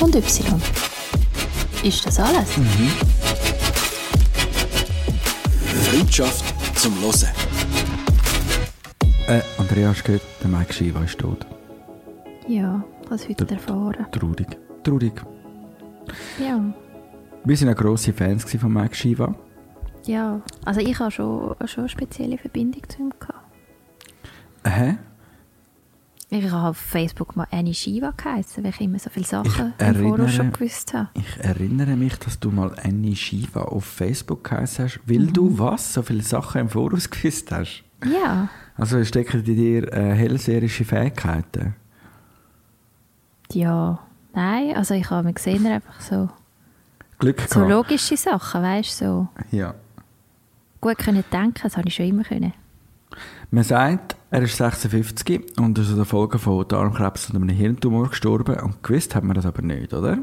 und Y. Ist das alles? Mhm. Freundschaft zum Hören. Äh, Andrea, hast du gehört, der Mike Shiva ist tot. Ja, habe es heute erfahren. Traurig. Traurig. Ja. Wir waren ja grosse Fans von Mike Shiva. Ja, also ich habe schon, schon eine spezielle Verbindung zu ihm gehabt. Hä? Ich habe auf Facebook mal Annie Shiva geheißen, weil ich immer so viele Sachen Ich im Voraus erinnere- schon gewusst habe. Ich erinnere mich, dass du mal Annie Shiva auf Facebook geheißen hast, weil du was? So viele Sachen im Voraus gewusst hast. Ja, Also stecken in dir äh, hellseherische Fähigkeiten. ja, nein, also ich habe mir gesehen, einfach so, Glück so gehabt. logische Sachen, weißt du, so Ja. gut können denken, das habe ich schon immer können. Man sagt, er ist 56 und ist an der Folge von Darmkrebs und einem Hirntumor gestorben. Und gewusst hat man das aber nicht, oder?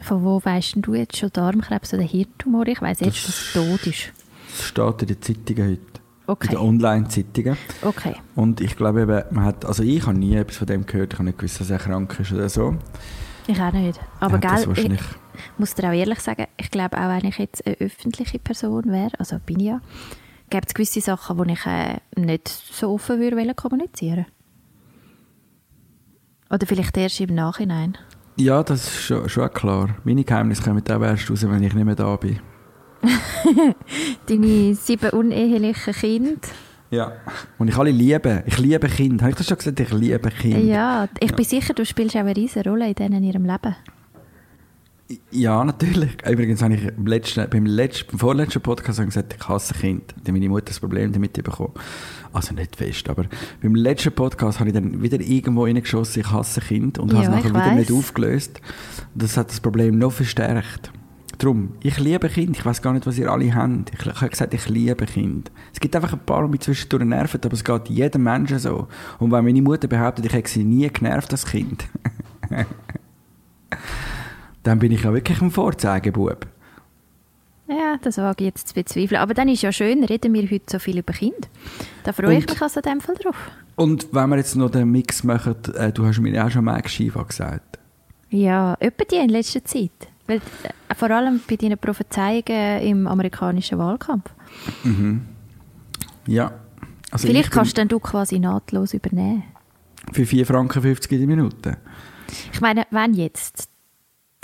Von wo weißt du jetzt schon Darmkrebs oder Hirntumor? Ich weiss jetzt, Das- dass er tot ist. Das steht in den Zeitungen heute. In Okay, den Online-Zeitungen. okay. Und ich glaube eben, man hat, also ich habe nie etwas von dem gehört, ich habe nicht gewusst, dass er krank ist oder so. Ich auch nicht. Aber Er gell, ich muss dir auch ehrlich sagen, ich glaube auch, wenn ich jetzt eine öffentliche Person wäre, also bin ich ja, gibt es gewisse Sachen, die ich äh, nicht so offen würde kommunizieren. Oder vielleicht erst im Nachhinein. Ja, das ist schon, schon klar. Meine Geheimnisse kommen auch erst raus, wenn ich nicht mehr da bin. Deine sieben unehelichen Kinder. Ja. Und ich alle liebe. Ich liebe Kinder. Habe ich das schon gesagt? Ich liebe Kinder. Ja, ich bin sicher, du spielst auch eine riesige Rolle in denen in ihrem Leben. Ja, natürlich. Übrigens habe ich im letzten, beim, letzten, beim vorletzten Podcast gesagt, ich hasse Kinder. Da hat meine Mutter das Problem damit bekommen. Also nicht fest, aber beim letzten Podcast habe ich dann wieder irgendwo reingeschossen, ich hasse Kinder und Ja, habe es nachher wieder nicht aufgelöst. Und das hat das Problem noch verstärkt. Darum, ich liebe Kinder. Ich weiß gar nicht, was ihr alle habt. Ich, ich habe gesagt, ich liebe Kinder. Es gibt einfach ein paar, die mich zwischendurch nerven, aber es geht jedem Menschen so. Und wenn meine Mutter behauptet, ich hätte sie nie genervt als Kind, dann bin ich ja wirklich ein Vorzeigebub. Ja, das wage ich jetzt zu bezweifeln. Aber dann ist ja schön, reden wir heute so viel über Kinder. Da freue ich Und- mich also in dem Fall drauf. Und wenn wir jetzt noch den Mix machen, äh, du hast mir auch schon Mike Shiva gesagt. Ja, etwa die in letzter Zeit. Weil, äh, vor allem bei deinen Prophezeiungen im amerikanischen Wahlkampf. Ja. Also Vielleicht ich kannst dann du quasi nahtlos übernehmen. Für 4 Franken 50 in die Minute. Ich meine, wenn jetzt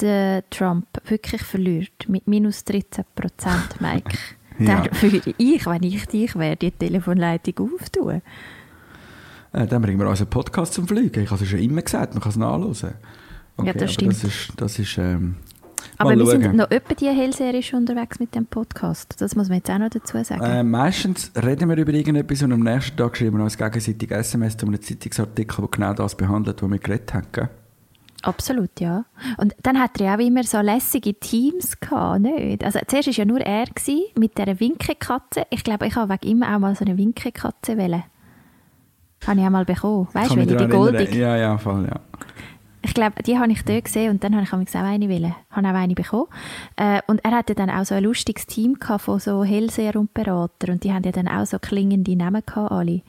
der Trump wirklich verliert mit minus 13 Prozent, Mike, Ja. dann würde ich, wenn ich dich wäre, die Telefonleitung auftun. Äh, dann bringen wir unseren Podcast zum Fliegen. Ich habe es schon immer gesagt, man kann es nachhören. Okay, Ja, das stimmt. Das ist, das ist ähm, Aber wir schauen. sind noch etwa die hellserisch unterwegs mit dem Podcast. Das muss man jetzt auch noch dazu sagen. Äh, meistens reden wir über irgendetwas und am nächsten Tag schreiben wir uns gegenseitig SMS zu einem Zeitungsartikel, der genau das behandelt, was wir geredet haben. Absolut, ja. Und dann hat er ja auch immer so lässige Teams gehabt, nicht? Also zuerst war ja nur er gewesen, mit dieser Winkekatze. Ich glaube, ich habe wegen ihm auch mal so eine Winkekatze wählen. Habe ich auch mal bekommen. Weißt du, welche, die goldig? Ja, ja, voll, ja. Ich glaube, die habe ich dort gesehen und dann habe ich auch eine wollen. Habe auch eine bekommen. Äh, und er hatte dann auch so ein lustiges Team gehabt von so Hellseher und Berater und die haben ja dann auch so klingende Namen gehabt, alle.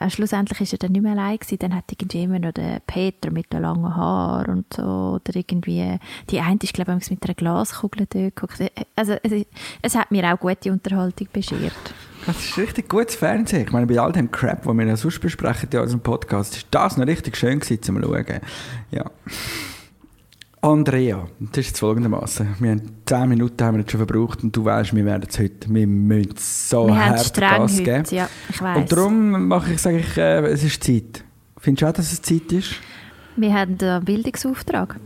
Äh, schlussendlich ist er dann nicht mehr allein gewesen. Dann hat irgendwie immer noch der Peter mit den langen Haaren und so oder irgendwie die eine ist glaube ich mit einer Glaskugel dort geguckt. Äh, Also es, es hat mir auch gute Unterhaltung beschert. Das ist richtig gutes Fernsehen. Ich meine, bei all dem Crap, den wir ja sonst besprechen in unserem Podcast, ist das noch richtig schön gewesen, zum Schauen. Ja. Andrea, das ist jetzt folgendermaßen. Wir haben 10 Minuten haben wir jetzt schon verbraucht und du weißt, wir werden es heute, wir müssen so Wir hart Gas heute, geben. ja, ich weiss. Und darum mache ich, sage ich, äh, es ist Zeit. Findest du auch, dass es Zeit ist? Wir haben einen Bildungsauftrag.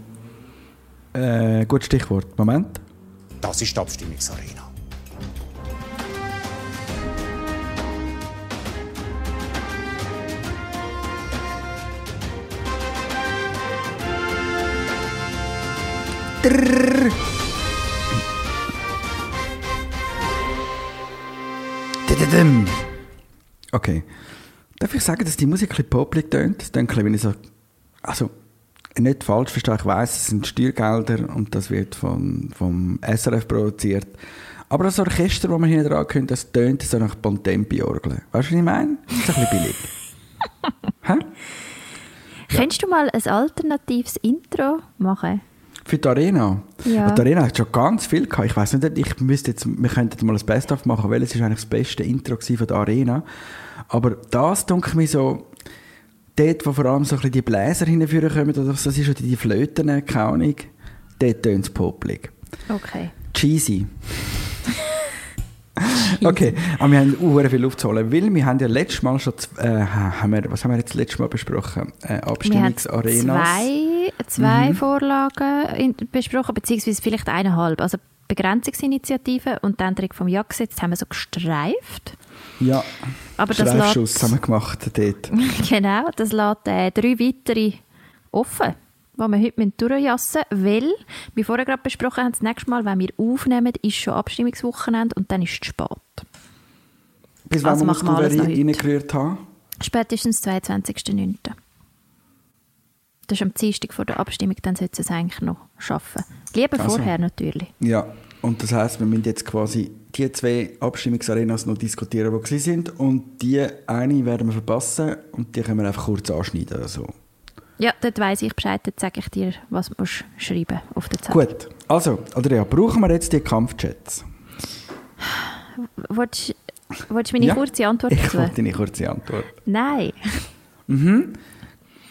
Äh, gutes Stichwort. Moment. Das ist die Abstimmungsarena. Dididim. Okay. Darf ich sagen, dass die Musik ein bisschen popelig tönt? Das bisschen, wenn ich so... Also, nicht falsch verstehe, ich weiss, es sind Steuergelder und das wird von, vom SRF produziert. Aber das Orchester, das man hier dran könnte, das tönt so nach Bontempi-Orgeln. Weißt du, was ich meine? Das ist ein bisschen billig. Hä? Könntest du mal ein alternatives Intro machen? Für die Arena? Ja. Die Arena hat schon ganz viel gehabt. Ich weiß nicht, ich müsste jetzt, wir könnten mal ein Best-of machen, weil es ist eigentlich das beste Intro von der Arena. Aber das, denke ich mir so, dort, wo vor allem so ein bisschen die Bläser hinführen kommen, oder das ist oder die Flöten, keine Ahnung, dort tönt es popelig. Okay. Cheesy. Okay, aber wir haben auch viel aufzuholen, weil wir haben ja letztes Mal schon, äh, haben wir, was haben wir jetzt letztes Mal besprochen? Äh, Wir haben Abstimmungsarenas. zwei, zwei Vorlagen in, besprochen, beziehungsweise vielleicht eineinhalb. Also Begrenzungsinitiative und die Änderung vom Jagdgesetz haben wir so gestreift. Ja, Aber das lässt- haben wir gemacht dort. Genau, das lässt äh, drei weitere offen, die wir heute durchjassen müssen, weil, wie vorher gerade besprochen haben, das nächste Mal, wenn wir aufnehmen, ist schon Abstimmungswochenende und dann ist es spät. Bis wann Also muss machen wir alles du reingerührt haben? Spätestens 22.09. Das ist am Dienstag vor der Abstimmung, dann sollte es eigentlich noch schaffen. Lieber Also. vorher natürlich. Ja, und das heisst, wir müssen jetzt quasi die zwei Abstimmungsarenas noch diskutieren, die gewesen sind und die eine werden wir verpassen und die können wir einfach kurz anschneiden. Also. Ja, dort weiss ich Bescheid, dort sage ich dir, was du schreiben auf der Zettel. Gut, also, Andrea, brauchen wir jetzt die Kampfchats? Willst du meine Ja. kurze Antwort Ich dazu? deine kurze Antwort. Nein,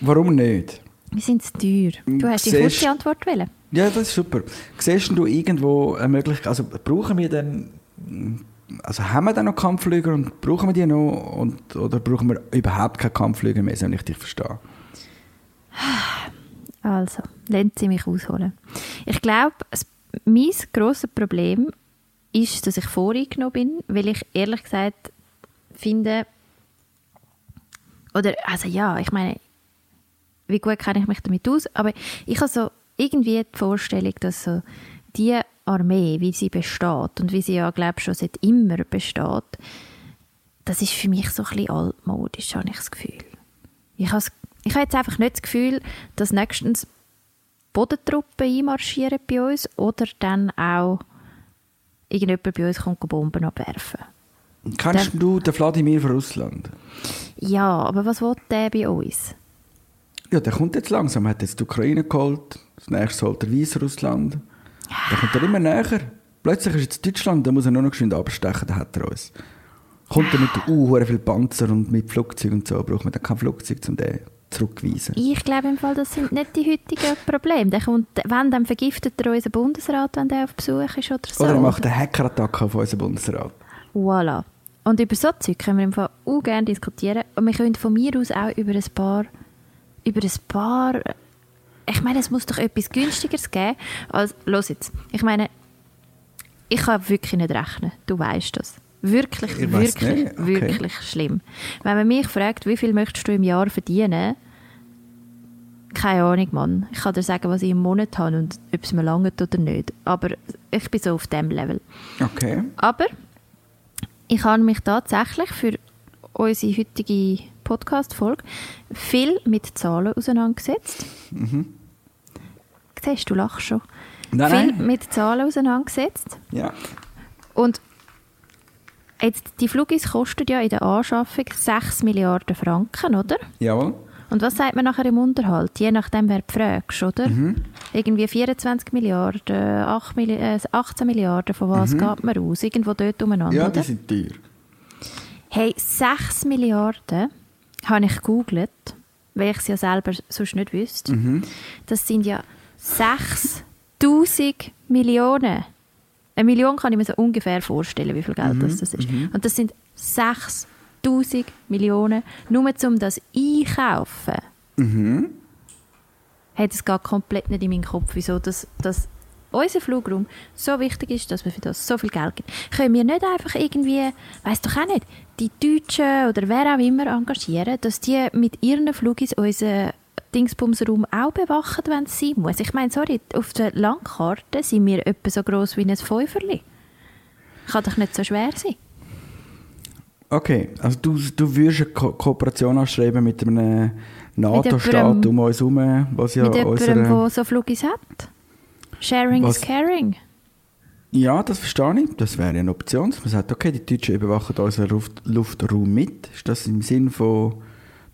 Warum nicht? wir sind zu teuer. Du hast die Siehst- kurze Antwort wollen. Ja, das ist super. Siehst du irgendwo eine Möglichkeit, also brauchen wir denn, also haben wir dann noch Kampfflüger und brauchen wir die noch und, oder brauchen wir überhaupt keine Kampfflüger mehr, wenn ich dich verstehe? Also, lassen Sie mich ausholen. Ich glaube, mein grosses Problem ist, dass ich voreingenommen bin, weil ich ehrlich gesagt finde, oder, also ja, ich meine, wie gut kenne ich mich damit aus, aber ich habe so irgendwie die Vorstellung, dass so die Armee, wie sie besteht und wie sie ja, glaube ich, schon seit immer besteht, das ist für mich so ein bisschen altmodisch, habe ich das Gefühl. Ich habe, ich habe jetzt einfach nicht das Gefühl, dass nächstens Bodentruppen einmarschieren bei uns oder dann auch irgendjemand bei uns kommt Bomben abwerfen. Kennst Der- du den Wladimir von Russland? Ja, aber was will der bei uns? Ja, der kommt jetzt langsam. Er hat jetzt die Ukraine geholt. Das nächste holt er Weißrussland. Der kommt er immer näher. Plötzlich ist jetzt Deutschland, da muss er nur noch geschwind abstechen, dann hat er uns. Kommt er mit uh, viel Panzer und mit Flugzeugen und so, braucht man dann kein Flugzeug, um den zurückzuweisen. Ich glaube im Fall, das sind nicht die heutigen Probleme. Der kommt, wenn, dann vergiftet er unseren Bundesrat, wenn der auf Besuch ist oder so. Oder er macht eine Hackerattacke auf unseren Bundesrat. Voilà. Und über so Zeug können wir im Fall auch gerne diskutieren. Und wir können von mir aus auch über ein paar, über ein paar, ich meine, es muss doch etwas günstigeres geben. als, los jetzt, ich meine, ich kann wirklich nicht rechnen, du weißt das. Wirklich, wirklich, okay. wirklich schlimm. Wenn man mich fragt, wie viel möchtest du im Jahr verdienen, keine Ahnung, Mann. Ich kann dir sagen, was ich im Monat habe und ob es mir langt oder nicht. Aber ich bin so auf dem Level. Okay. Aber ich habe mich tatsächlich für unsere heutige Podcast-Folge viel mit Zahlen auseinandergesetzt. Siehst du, du lachst schon. Mhm. Nein, viel nein. mit Zahlen auseinandergesetzt. Ja. Und jetzt, die Flugis kosten ja in der Anschaffung 6 Milliarden Franken, oder? Jawohl. Und was sagt man nachher im Unterhalt? Je nachdem, wer du fragst, oder? Mhm. Irgendwie 24 Milliarden, 8 Milli äh, 18 Milliarden, von was geht man aus? Irgendwo dort umeinander, Mhm. Ja, oder? die sind teuer. Hey, 6 Milliarden habe ich gegoogelt, weil ich es ja selber sonst nicht wüsste. Mhm. Das sind ja 6000 Millionen. Eine Million kann ich mir so ungefähr vorstellen, wie viel Geld Mhm. das, das ist. Und das sind 6000 Millionen, nur um das einkaufen. Mhm. Hey, das geht komplett nicht in meinen Kopf, wieso das, das unser Flugraum so wichtig ist, dass wir für das so viel Geld geben. Können wir nicht einfach irgendwie, weiß doch auch nicht, die Deutschen oder wer auch immer engagieren, dass die mit ihren Flugis unseren Dingsbumsraum auch bewachen, wenn es sein muss. Ich meine, sorry, auf der Landkarte sind wir etwa so gross wie ein Fünferli. Kann doch nicht so schwer sein. Okay, also du, du würdest eine Ko Kooperation anstreben mit einem NATO-Staat jemandem- um uns herum, was ja mit jemandem, unsere... der so Flugis hat. Sharing Was- is caring. Ja, das verstehe ich. Das wäre eine Option, dass man sagt, okay, die Deutschen überwachen unseren Luft Luftraum mit. Ist das im Sinn von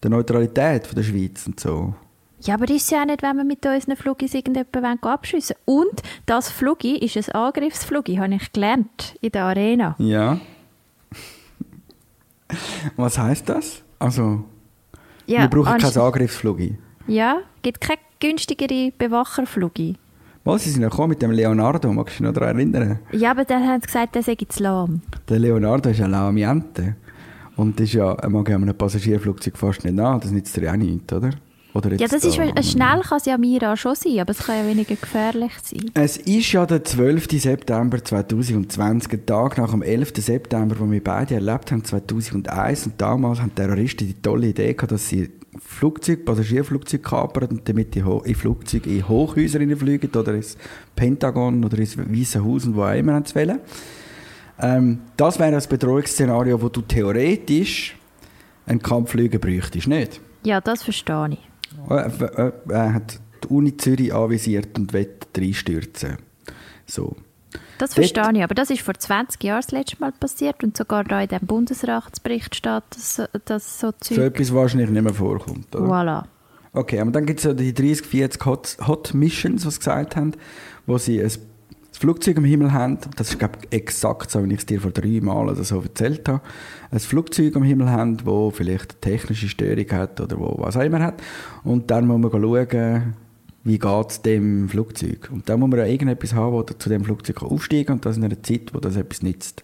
der Neutralität von der Schweiz und so? Ja, aber ist ja auch nicht, wenn wir mit unseren Flugis irgendjemanden abschiessen wollen. Und das Flugi ist ein Angriffsflugi, habe ich gelernt in der Arena. Ja. Was heißt das? Also, Ja, wir brauchen kein Angriffsflugi. Ja, gibt keine günstigere Bewacherflugi. Was, sie sind ja gekommen mit dem Leonardo, magst du dich noch daran erinnern? Ja, aber dann haben sie gesagt, der sei zu lahm. Der Leonardo ist ein Lamiente. Und das ist ja, er mag ja einem Passagierflugzeug fast nicht nach, das nützt dir ja auch nichts, oder? Ja, das ist, da- äh, schnell kann es ja Mira schon sein, aber es kann ja weniger gefährlich sein. Es ist ja der 12. September 2020, ein Tag nach dem 11. September, wo wir beide erlebt haben, 2001. Und damals haben Terroristen die tolle Idee gehabt, dass sie Flugzeug, Passagierflugzeug kapern und damit in, in Flugzeuge in Hochhäuser fliegen oder ins Pentagon oder ins Weiße Haus und wo auch immer sie wollen. Ähm, das wäre das Bedrohungsszenario, wo du theoretisch einen Kampfflüger bräuchtest, nicht? Ja, das verstehe ich. Äh, äh, Er hat die Uni Zürich anvisiert und will reinstürzen. So. Das Dort- verstehe ich, aber das ist vor 20 Jahren das letzte Mal passiert und sogar da in dem Bundesrechtsbericht steht, dass, dass so So Zeug... etwas wahrscheinlich nicht mehr vorkommt. Oder? Voilà. Okay, aber dann gibt es ja die 30, 40 Hot, Hot Missions, was sie gesagt haben, wo sie ein das Flugzeug am Himmel haben. Das ist, glaube ich, exakt so, wie ich es dir vor drei Mal oder so erzählt habe. Ein Flugzeug am Himmel haben, wo vielleicht eine technische Störung hat oder wo was auch immer hat. Und dann muss man schauen, wie geht es dem Flugzeug. Und dann muss man ja irgendetwas haben, wo zu dem Flugzeug aufsteigen kann. Und das in einer Zeit, wo das etwas nützt.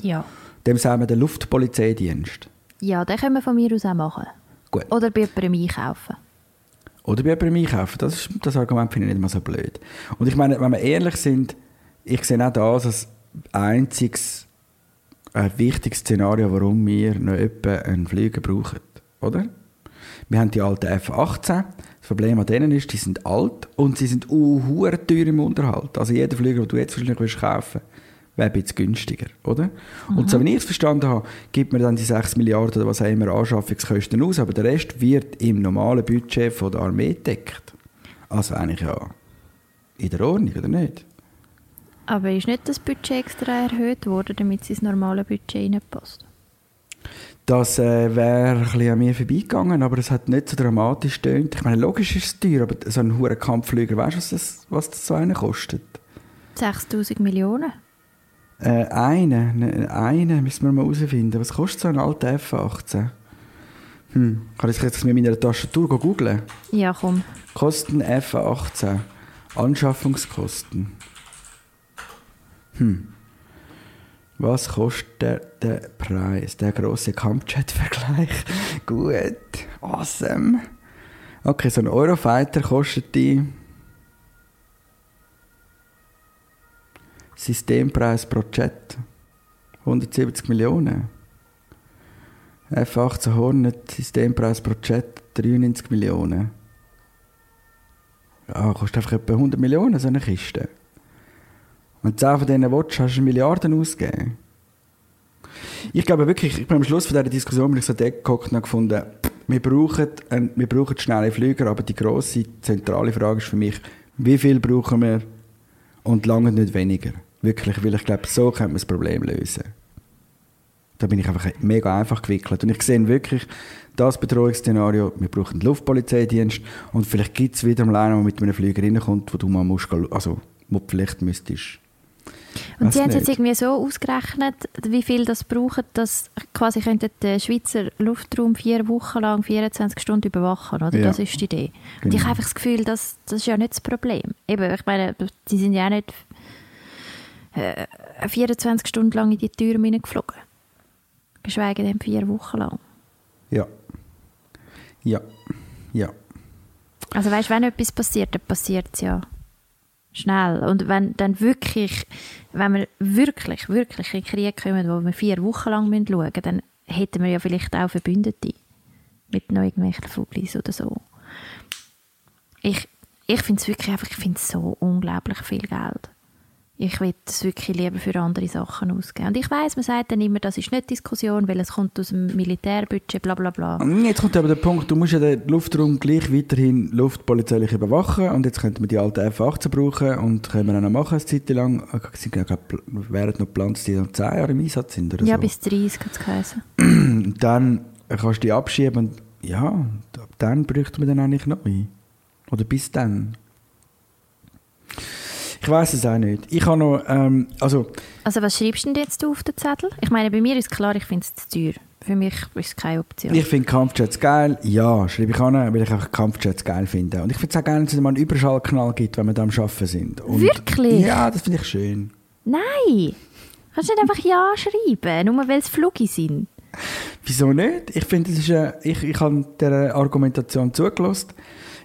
Ja. Dem sagen wir den Luftpolizeidienst. Ja, den können wir von mir aus auch machen. Gut. Oder bei jemandem einkaufen. Oder bei jemandem einkaufen. Das, ist, das Argument finde ich nicht mal so blöd. Und ich meine, wenn wir ehrlich sind, ich sehe auch das als einziges ein wichtiges Szenario, warum wir noch etwa einen Flieger brauchen. Oder? Wir haben die alten F-18. Das Problem an denen ist, die sind alt und sie sind uh, teuer im Unterhalt. Also jeder Flieger, den du jetzt wahrscheinlich willst kaufen wäre ein bisschen günstiger, oder? Und so wie ich es verstanden habe, gibt man dann die 6 Milliarden oder was auch immer Anschaffungskosten aus, aber der Rest wird im normalen Budget von der Armee gedeckt. Also eigentlich ja in der Ordnung, oder nicht? Aber ist nicht das Budget extra erhöht worden, damit es ins normale Budget reinpasst? Das äh, wäre ein bisschen an mir vorbeigegangen, aber es hat nicht so dramatisch getönt. Ich meine, logisch ist es teuer, aber so ein hoher Kampfflüger, weißt du, was das, was das so einer kostet? 6000 Millionen? Äh, eine, ne, eine müssen wir mal herausfinden. Was kostet so ein alter F-18? Hm, kann ich jetzt mit meiner Tastatur googeln? Ja, komm. Kosten F-18. Anschaffungskosten. Hm. Was kostet der, der Preis? Der große Kampfjet-Vergleich. Gut. Awesome. Okay, so ein Eurofighter kostet die. Systempreis pro Jet. 170 Millionen. F-18 Hornet, Systempreis pro Jet 93 Millionen. Ja, kostet einfach etwa 100 Millionen, so eine Kiste. Und 10 von denen willst, hast du Milliarden ausgegeben. Ich glaube wirklich, ich bin am Schluss von dieser Diskussion bin ich so gehockt und gefunden, wir brauchen, ein, wir brauchen schnelle Flüger, aber die grosse, zentrale Frage ist für mich, wie viel brauchen wir und lange nicht weniger. Wirklich, weil ich glaube, so können wir das Problem lösen. Da bin ich einfach mega einfach gewickelt. Und ich sehe wirklich das Bedrohungsszenario, wir brauchen einen Luftpolizeidienst und vielleicht gibt es wieder mal einen, der mit einem Flieger reinkommt, wo du mal musst, also wo du vielleicht müsstest. Und sie haben es jetzt irgendwie so ausgerechnet, wie viel das braucht, dass quasi könnte der Schweizer Luftraum vier Wochen lang 24 Stunden überwachen, oder? Ja. Das ist die Idee. Und Genau. ich habe einfach das Gefühl, das, das ist ja nicht das Problem. Eben, ich meine, die sind ja auch nicht äh, 24 Stunden lang in die Türen hineingeflogen. Geschweige denn vier Wochen lang. Ja. Ja. Ja. Also weißt, wenn etwas passiert, dann passiert es ja schnell. Und wenn dann wirklich, wenn wir wirklich, wirklich in den Krieg kommen, wo wir vier Wochen lang schauen müssen, dann hätten wir ja vielleicht auch Verbündete mit noch irgendwelchen Fuglis oder so. Ich, ich finde es wirklich einfach, ich finde es so unglaublich viel Geld. Ich will es wirklich lieber für andere Sachen ausgeben. Und ich weiß, man sagt dann immer, das ist nicht Diskussion, weil es kommt aus dem Militärbudget, bla bla bla. Jetzt kommt aber der Punkt, du musst ja den Luftraum gleich weiterhin luftpolizeilich überwachen und jetzt könnten wir die alten F-18 brauchen und können wir auch noch machen, eine Zeit lang. Sie sind ja, glaub, wären noch geplant, die dann 10 Jahre im Einsatz sind oder Ja, so. bis 30 hat es geheißen. Und dann kannst du die abschieben und ja, ab dann bräuchten wir dann eigentlich neu. Oder bis dann. Ich weiß es auch nicht. Ich habe noch, ähm, also, Also was schreibst du denn jetzt auf den Zettel? Ich meine, bei mir ist klar, ich finde es zu teuer. Für mich ist es keine Option. ich finde Kampfjets geil. Ja, schreibe ich an, weil ich einfach Kampfjets geil finde. Und ich finde es auch geil, dass es mal einen Überschallknall gibt, wenn wir da am Arbeiten sind. Und, Wirklich? Ja, das finde ich schön. Nein! Kannst du nicht einfach Ja schreiben, nur weil es Flugi sind? Wieso nicht? Ich finde, es ist eine, ich, ich habe der Argumentation zugelassen.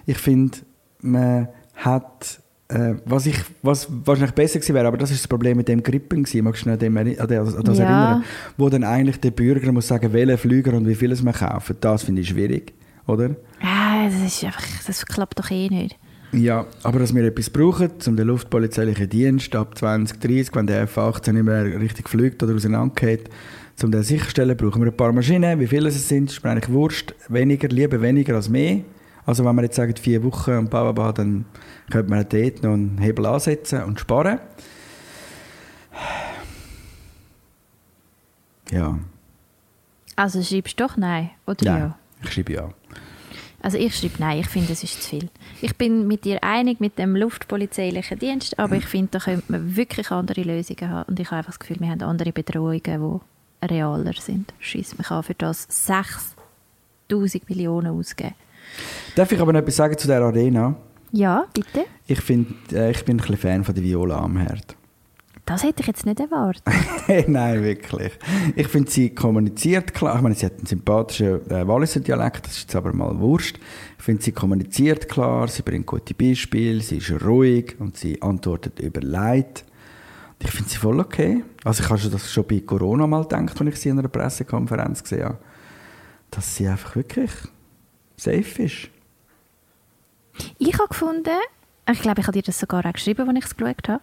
Ich finde, man hat, äh, was, ich, was wahrscheinlich besser gewesen wäre, aber das ist das Problem mit dem Grippen gewesen, magst du dich an, das, an das Ja. erinnern? Wo dann eigentlich der Bürger muss sagen, welchen Flüger und wie vieles man kaufen. Das finde ich schwierig, oder? Ah, das ist einfach, das klappt doch eh nicht. Ja, aber dass wir etwas brauchen, um den luftpolizeilichen Dienst ab 2030, wenn der F-18 nicht mehr richtig fliegt oder auseinandergeht, um den sicherzustellen, brauchen wir ein paar Maschinen. Wie viele es sind, ist mir eigentlich wurscht. Weniger, lieber weniger als mehr. Also wenn wir jetzt sagen, vier Wochen und bla, bla, bla, dann könnte man dort noch einen Hebel ansetzen und sparen. Ja, Also schreibst du doch Nein, oder ja. ja? ich schreibe ja. Also ich schreibe Nein, ich finde, es ist zu viel. Ich bin mit dir einig mit dem luftpolizeilichen Dienst, aber ich finde, da könnte man wirklich andere Lösungen haben. Und ich habe einfach das Gefühl, wir haben andere Bedrohungen, die realer sind. Scheiss, man kann für das 6000 Millionen ausgeben. Darf ich aber noch etwas sagen zu der Arena? Ja, bitte? Ich, find, äh, ich bin ein bisschen Fan von der Viola Amherd. Das hätte ich jetzt nicht erwartet. Nein, wirklich. Ich finde, sie kommuniziert klar. Ich meine, sie hat einen sympathischen äh, Walliser Dialekt, das ist jetzt aber mal Wurscht. Ich finde, sie kommuniziert klar, sie bringt gute Beispiele, sie ist ruhig und sie antwortet überlegt. Ich finde sie voll okay. Also ich habe schon das schon bei Corona mal gedacht, als ich sie in einer Pressekonferenz gesehen habe, dass sie einfach wirklich safe ist. Ich habe gefunden, ich glaube, ich habe dir das sogar auch geschrieben, als ich es geschaut habe,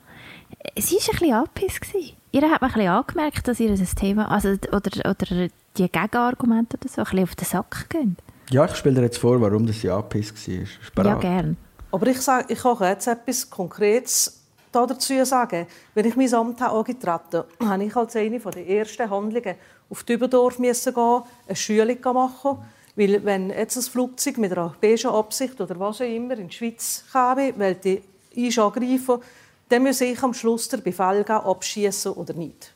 sie war ein bisschen angepisst. Ihr hat man ein bisschen angemerkt, dass ihr das Thema, also, oder, oder die Gegenargumente oder so, ein bisschen auf den Sack gehen. Ja, ich spiele dir jetzt vor, warum das sie angepisst war. Ist Ja, gern. Aber ich, sage, ich kann jetzt etwas Konkretes da dazu sagen. Wenn ich mein Amt angetreten habe, habe ich als eine der ersten Handlungen auf Dübendorf müssen gehen, eine Schulung machen. Weil wenn jetzt ein Flugzeug mit einer beigen Absicht oder was auch immer in die Schweiz käme, weil die ist angreifen, dann muss ich am Schluss den Befehl geben, abschießen oder nicht.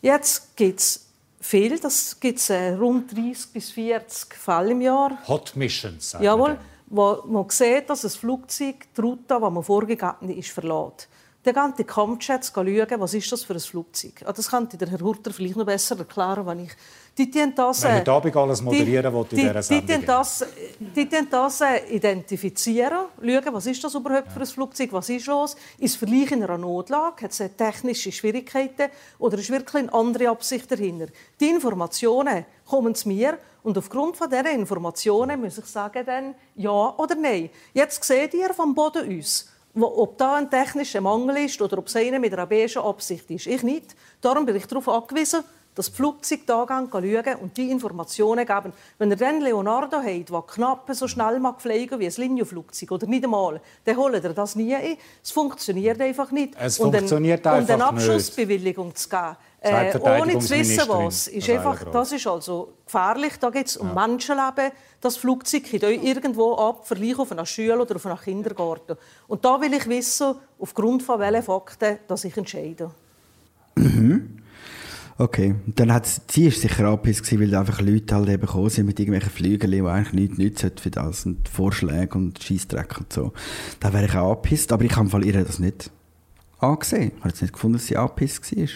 Jetzt gibt es viel, das gibt es äh, rund 30 bis 40 Fälle im Jahr. Hot Missions. sagen Jawohl, wo man sieht, dass ein Flugzeug die Route, die man vorgegeben ist, verlässt. Dann gehen die Kampfjets schauen, was ist das für ein Flugzeug. Ah, Das könnte der Herr Hurter vielleicht noch besser erklären, wenn ich... Die tun das, Wenn äh, heute Abend alles moderieren in die, dieser die, Sendung. die tun das, die tun das äh, identifizieren, schauen, was ist das überhaupt für ein Flugzeug, was ist los, ist es vielleicht in einer Notlage, hat es äh, technische Schwierigkeiten oder ist wirklich eine andere Absicht dahinter. Die Informationen kommen zu mir und aufgrund von dieser Informationen muss ich sagen dann ja oder nein. Jetzt seht ihr vom Boden aus, wo, ob da ein technischer Mangel ist oder ob es einer mit einer beigen Absicht ist. Ich nicht. Darum bin ich darauf angewiesen, dass die Flugzeuge da schauen und die Informationen geben. Wenn ihr dann Leonardo habt, der knapp so schnell mag fliegen wie ein Linienflugzeug oder nicht einmal, dann holt ihr das nie ein. Es funktioniert einfach nicht. Es und funktioniert ein, Und einfach eine Abschussbewilligung zu geben, äh, ohne zu wissen, was, ist Rafael einfach, das ist also gefährlich. Da geht es um Menschenleben. Das Flugzeug geht euch irgendwo ab, vielleicht auf einer Schule oder auf einem Kindergarten. Und da will ich wissen, aufgrund von welchen Fakten, dass ich entscheide. Okay, dann hat sie ist sicher angepisst gewesen, weil einfach Leute halt eben gekommen sind mit irgendwelchen Flügeln, die eigentlich nichts nützen für das und Vorschläge und Scheissdreck und so. Da wäre ich auch angepisst, aber ich habe Fall ihr das nicht angesehen. Ich habe jetzt nicht gefunden, dass sie angepisst war.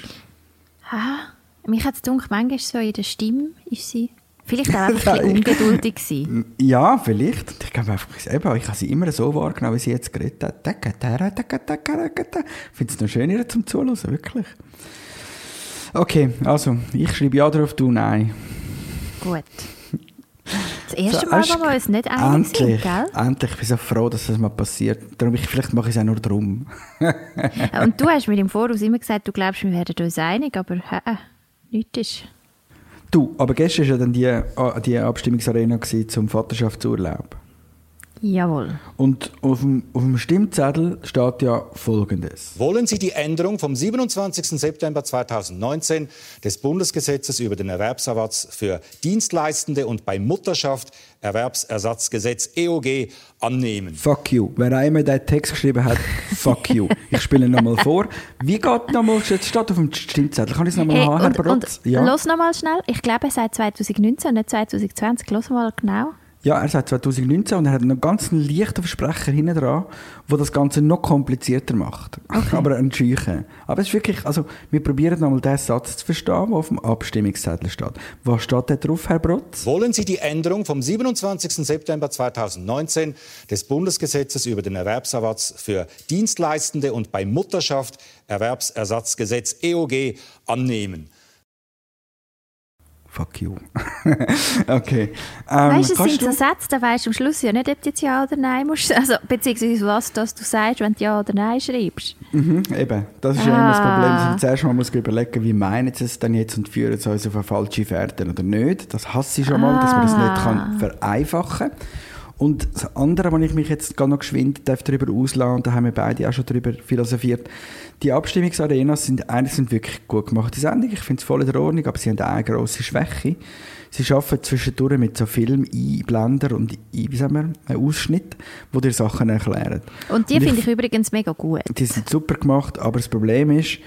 Ah, mich hat es gedacht, manchmal so in der Stimme ist sie vielleicht auch einfach ein ungeduldig gewesen. Ja, vielleicht. Ich glaube einfach, eben, ich habe sie immer so wahrgenommen, wie sie jetzt geredet hat. Ich finde es noch schön, ihr zum Zuhören, wirklich. Okay, also, ich schreibe ja drauf, du nein. Gut. Das erste So, Mal, wo wir uns nicht einig sind, Endlich, gell? endlich. Ich bin so froh, dass das mal passiert. Darum, ich, vielleicht mache ich es auch nur drum. Und du hast mir im Voraus immer gesagt, du glaubst, wir werden uns einig, aber hä, nichts ist. Du, aber gestern war ja dann die, ah, die Abstimmungsarena gewesen zum Vaterschaftsurlaub. Jawohl. Und auf dem, auf dem Stimmzettel steht ja Folgendes. Wollen Sie die Änderung vom 27. September 2019 des Bundesgesetzes über den Erwerbsersatz für Dienstleistende und bei Mutterschaft Erwerbsersatzgesetz EOG annehmen? Fuck you. Wer auch immer diesen Text geschrieben hat, fuck you. Ich spiele nochmal vor. Wie geht nochmal, jetzt steht auf dem Stimmzettel, kann ich es nochmal Hey, haben, Herr Brotz? und los nochmal schnell. Ich glaube, er sagt 2019 und nicht 2020. Los mal genau. Ja, er sagt 2019 und er hat noch ganz einen leichten Versprecher hinten dran, der das Ganze noch komplizierter macht. Aber ein Scheuchen. Aber es ist wirklich, also wir probieren nochmal den Satz zu verstehen, der auf dem Abstimmungszettel steht. Was steht da drauf, Herr Brotz? Wollen Sie die Änderung vom 27. September 2019 des Bundesgesetzes über den Erwerbsersatz für Dienstleistende und bei Mutterschaft Erwerbsersatzgesetz EOG annehmen? Fuck you. okay. Ähm, weißt du, es sind so Sätze, da weißt du am Schluss ja nicht, ob du jetzt Ja oder Nein musst. Also, beziehungsweise was das du sagst, wenn du Ja oder Nein schreibst. Mhm, eben, das ist ja immer das Problem, dass Ah. man zuerst mal muss überlegen wie meinen sie es denn jetzt und führen sie uns auf eine falsche Fährte oder nicht. Das hasse ich schon mal, dass man das nicht kann vereinfachen kann. Und das andere, was ich mich jetzt gerade noch geschwind darf darüber auslassen, und da haben wir beide auch schon darüber philosophiert, die Abstimmungsarenas sind, eigentlich sind wirklich gut gemachte Sendungen. Ich finde es voll in Ordnung, aber sie haben eine grosse Schwäche. Sie arbeiten zwischendurch mit so Film-Einblender und I- wie sagen wir, einem Ausschnitt, wo dir Sachen erklären. Und die Und ich finde ich übrigens mega gut. die sind super gemacht, aber das Problem ist,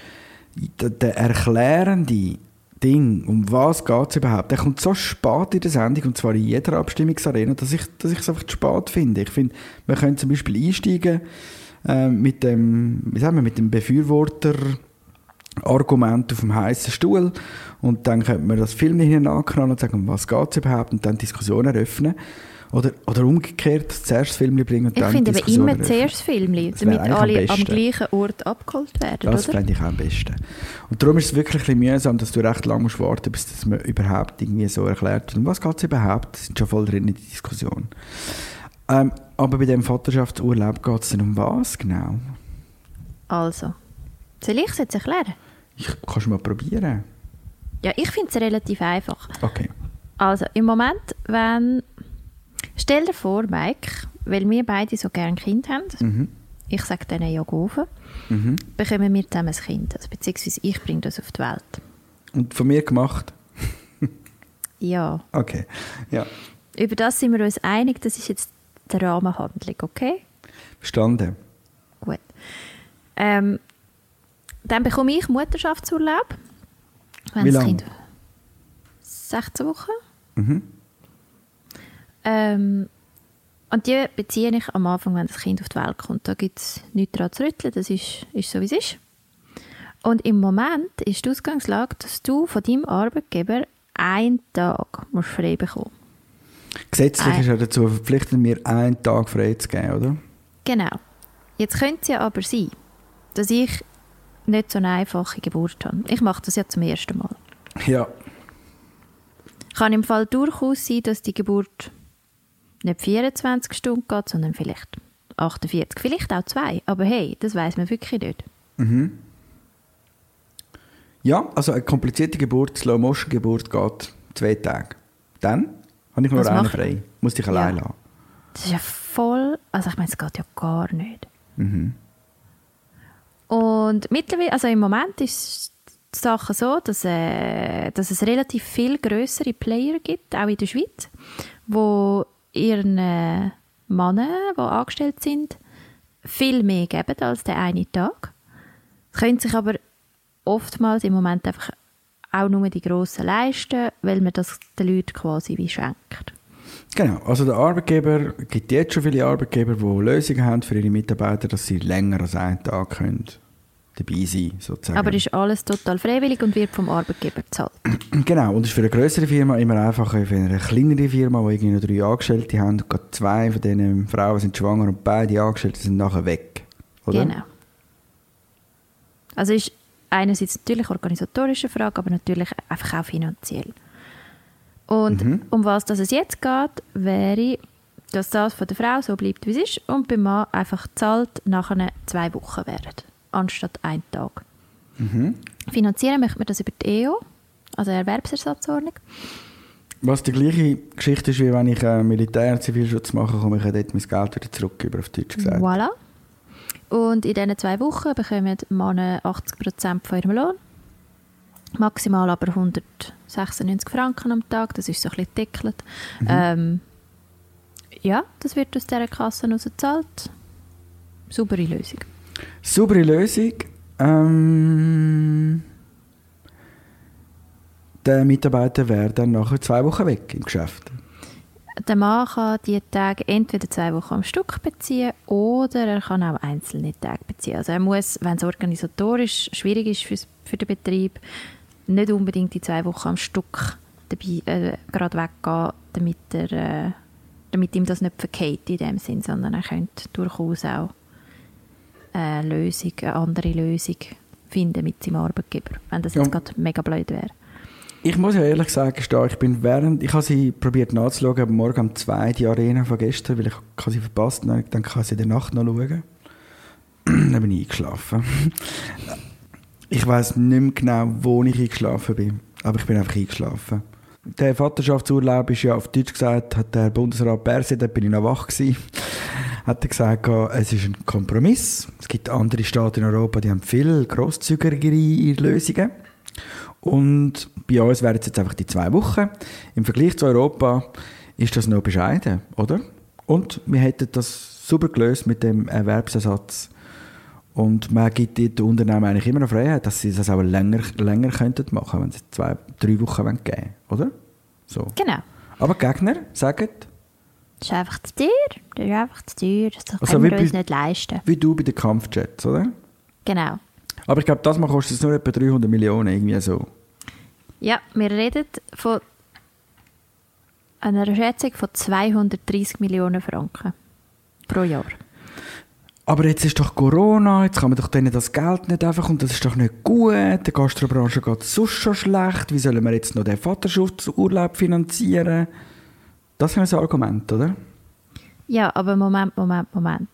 der, erklärende Ding, um was geht es überhaupt, der kommt so spät in der Sendung, und zwar in jeder Abstimmungsarena, dass ich, dass ich es einfach zu spät finde. Ich finde, wir können zum Beispiel einsteigen äh, mit dem, wie sagen wir, mit dem Befürworter Argument auf dem heißen Stuhl und dann könnte man das Film hinten anknallen und sagen, was geht es überhaupt und dann Diskussion eröffnen. Oder, oder umgekehrt, zuerst das Film bringen und Ich dann finde aber immer zuerst Filmli, Das wäre damit am alle am besten. gleichen Ort abgeholt werden, Das oder? fände ich auch am besten. Und darum ist es wirklich ein mühsam, dass du recht lange musst warten bis das mir überhaupt irgendwie so erklärt wird. Um was geht es überhaupt? Das sind schon voll drin in der Diskussion. Ähm, aber bei dem Vaterschaftsurlaub geht es dann um was genau? Also, soll ich es jetzt erklären? Ich, kannst du mal probieren? Ja, ich finde es relativ einfach. Okay. Also, im Moment, wenn... Stell dir vor, Mike, weil wir beide so gerne Kind haben, Mhm. ich sage denen ja Goven, Mhm. bekommen wir zusammen ein Kind. Also, beziehungsweise ich bringe das auf die Welt. Und von mir gemacht? Ja. Okay. Ja. Über das sind wir uns einig, das ist jetzt die Rahmenhandlung, okay? Verstanden. Gut. Ähm, dann bekomme ich Mutterschaftsurlaub. Wenn Wie das lang? Kind 16 Wochen. Mhm. Ähm, und die beziehe ich am Anfang, wenn das Kind auf die Welt kommt. Da gibt es nichts daran zu rütteln, das ist, ist so, wie es ist. Und im Moment ist die Ausgangslage, dass du von deinem Arbeitgeber einen Tag musst frei bekommen Gesetzlich Ein- ist ja dazu verpflichtet, mir einen Tag frei zu geben, oder? Genau. Jetzt könnte es ja aber sein, dass ich nicht so eine einfache Geburt habe. Ich mache das ja zum ersten Mal. Ja. Kann im Fall durchaus sein, dass die Geburt nicht 24 Stunden geht, sondern vielleicht 48, vielleicht auch zwei. Aber hey, das weiß man wirklich nicht. Ja, also eine komplizierte Geburt, Slow-Motion-Geburt geht zwei Tage. Dann habe ich nur einen frei. Muss dich allein Ja. lassen. Das ist ja voll, also ich meine, es geht ja gar nicht. Und mittlerweile, also im Moment ist die Sache so, dass, äh, dass es relativ viel größere Player gibt, auch in der Schweiz, wo ihren äh, Männern, die angestellt sind, viel mehr geben als der eine Tag. Es können sich aber oftmals im Moment einfach auch nur die Grossen leisten, weil man das den Leuten quasi wie schenkt. Genau, also der Arbeitgeber, es gibt jetzt schon viele Arbeitgeber, die Lösungen haben für ihre Mitarbeiter, dass sie länger als einen Tag können dabei sein sozusagen. Aber ist alles total freiwillig und wird vom Arbeitgeber bezahlt. Genau, und das ist für eine größere Firma immer einfacher für eine kleinere Firma, die irgendwie nur drei Angestellte haben. Und gerade zwei von diesen Frauen sind schwanger und beide Angestellte sind nachher weg. Oder? Genau. Also ist einerseits natürlich organisatorische Frage, aber natürlich einfach auch finanziell. Und um was das es jetzt geht, wäre, dass das von der Frau so bleibt, wie es ist und beim Mann einfach zahlt nachher zwei Wochen werden, anstatt einen Tag. Finanzieren möchte man das über die EO, also Erwerbsersatzordnung. Was die gleiche Geschichte ist, wie wenn ich äh, Militär- Zivilschutz mache, komme ich ja dort mein Geld wieder zurück, über auf Deutsch gesagt. Voilà. Und in diesen zwei Wochen bekommen Männer 80% von ihrem Lohn. Maximal aber 196 Franken am Tag. Das ist so ein bisschen gedeckelt. Ähm, ja, das wird aus dieser Kasse ausgezahlt. Saubere Lösung. Saubere Lösung. Ähm, der Mitarbeiter wäre dann nachher zwei Wochen weg im Geschäft. Der Mann kann die Tage entweder zwei Wochen am Stück beziehen oder er kann auch einzelne Tage beziehen. Also er muss, wenn es organisatorisch schwierig ist für, für den Betrieb, nicht unbedingt die zwei Wochen am Stück dabei, äh, gerade weggehen, damit, er, äh, damit ihm das nicht verkehrt in dem Sinn, sondern er könnte durchaus auch eine Lösung, eine andere Lösung finden mit seinem Arbeitgeber, wenn das jetzt Ja. gerade mega blöd wäre. Ich muss ja ehrlich sagen, ich bin während, ich habe sie probiert nachzuschauen, aber morgen um zwei die Arena von gestern, weil ich sie verpasst habe. Dann kann ich sie in der Nacht noch schauen. Dann bin ich eingeschlafen. Ich weiß nicht mehr genau, wo ich eingeschlafen bin, aber ich bin einfach eingeschlafen. Der Vaterschaftsurlaub ist ja auf Deutsch gesagt, hat der Bundesrat Perse, da bin ich noch wach gewesen, hat er gesagt, es ist ein Kompromiss. Es gibt andere Staaten in Europa, die haben viel grosszügigere Lösungen. Und bei uns wären es jetzt einfach die zwei Wochen. Im Vergleich zu Europa ist das noch bescheiden, oder? Und wir hätten das super gelöst mit dem Erwerbsersatz. Und man gibt den Unternehmen eigentlich immer noch Freiheit, dass sie das auch länger, länger könnten machen, wenn sie zwei, drei Wochen wollen geben oder? So. Genau. Aber die Gegner sagen, Das ist einfach zu teuer. Das ist einfach zu teuer. Das können Also wir wie uns bei- nicht leisten. wie du bei den Kampfjets, oder? Genau. Aber ich glaube, das Mal kostet es nur etwa 300 Millionen, irgendwie so. Ja, wir reden von einer Schätzung von 230 Millionen Franken pro Jahr. Aber jetzt ist doch Corona, jetzt kann man doch denen das Geld nicht einfach und das ist doch nicht gut. Der Gastrobranche geht sonst schon schlecht. Wie sollen wir jetzt noch den Vaterschaftsurlaub finanzieren? Das ist ein Argument, oder? Ja, aber Moment, Moment, Moment.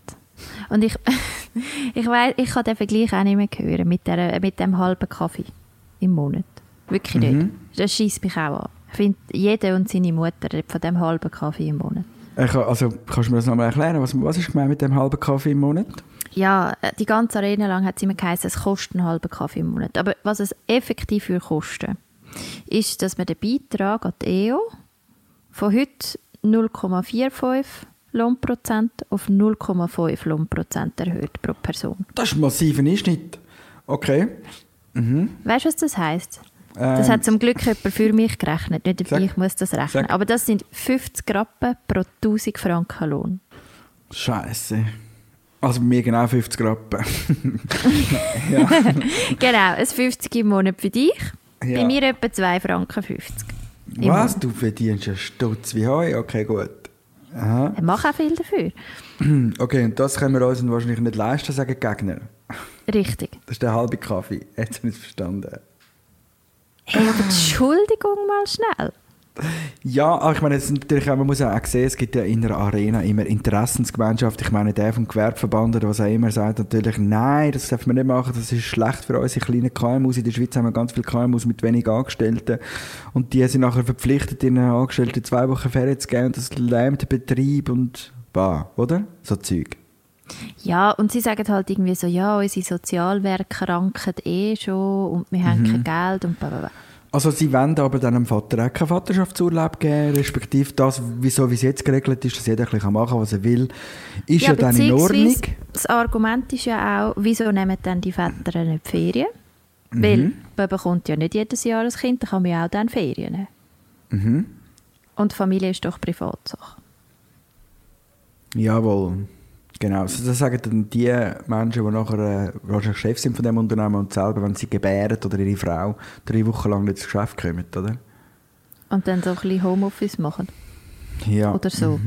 Und ich, ich weiß, ich kann den Vergleich auch nicht mehr hören mit, der, mit dem halben Kaffee im Monat. Wirklich nicht. Das schießt mich auch an. Ich finde, jeder und seine Mutter von dem halben Kaffee im Monat. Kann- also, kannst du mir das nochmal erklären? Was, was ist gemeint mit dem halben Kaffee im Monat? Ja, äh, die ganze Arena lang hat es immer geheißen, es kostet einen halben Kaffee im Monat. Aber was es effektiv für kosten, ist, dass man den Beitrag an die EO von heute 0,45 Lohnprozent auf 0,5 Lohnprozent erhöht pro Person. Das ist ein massiver Einschnitt. Okay. Weißt du, was das heisst? Das Ähm, hat zum Glück jemand für mich gerechnet, nicht Sag. ich muss das rechnen. Sag. Aber das sind 50 Rappen pro 1000 Franken Lohn. Scheiße. Also bei mir genau 50 Rappen. genau, ein 50 im Monat für dich, Ja. bei mir etwa 2 Franken 50. im Was? Du verdienst einen Stutz wie Heu? Okay, gut. Aha. Ich mache auch viel dafür. Okay, und das können wir uns wahrscheinlich nicht leisten, sagen Gegner. Richtig. Das ist der halbe Kaffee. Jetzt habe ich es verstanden. Hey, aber Entschuldigung mal schnell. Ja, aber ich meine, es ist natürlich auch, man muss auch sehen, es gibt ja in der Arena immer Interessensgemeinschaft. Ich meine, der vom Gewerbeverband oder was auch immer sagt natürlich, nein, das dürfen wir nicht machen, das ist schlecht für unsere kleinen KMUs. In der Schweiz haben wir ganz viele KMUs mit wenig Angestellten und die sind nachher verpflichtet, ihren Angestellten zwei Wochen Ferien zu geben und das lähmt den Betrieb und bah, oder? So Zeug. Ja, und sie sagen halt irgendwie so, ja, unsere Sozialwerke ranken eh schon und wir haben kein Geld und bla bla bla. Also sie wollen aber dann dem Vater auch keinen Vaterschaftsurlaub geben, respektive das, wieso wie es jetzt geregelt ist, dass jeder ein machen kann, was er will, ist ja, dann in Ordnung. Das Argument ist ja auch, wieso nehmen dann die Väter nicht Ferien? Weil man bekommt ja nicht jedes Jahr ein Kind, dann kann man ja auch dann Ferien nehmen. Und Familie ist doch Privatsache. Jawohl. Genau. Also das sagen dann die Menschen, die nachher äh, wahrscheinlich Chef sind von dem Unternehmen und selber, wenn sie gebären oder ihre Frau drei Wochen lang nicht ins Geschäft kommen, oder? Und dann so ein bisschen Homeoffice machen. Ja. Oder so.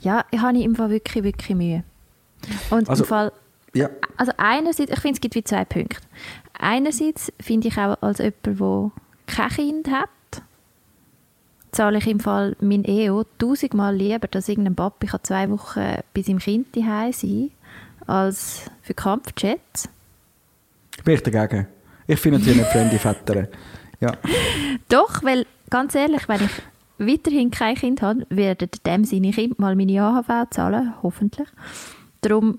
Ja, ich habe im Fall wirklich, wirklich Mühe. Und Also- im Fall, Ja. also einerseits, ich finde, es gibt wie zwei Punkte. Einerseits finde ich auch als jemand, der kein Kind hat, zahle ich im Fall mein EO tausendmal lieber, dass irgendein Papi kann zwei Wochen bei seinem Kind daheim sein als für Kampfjets. Bin ich dagegen. Ich finanziere nicht fremde Väter. Ja. Doch, weil ganz ehrlich, wenn ich weiterhin kein Kind habe, werden dem seine Kinder mal meine AHV zahlen, hoffentlich. Darum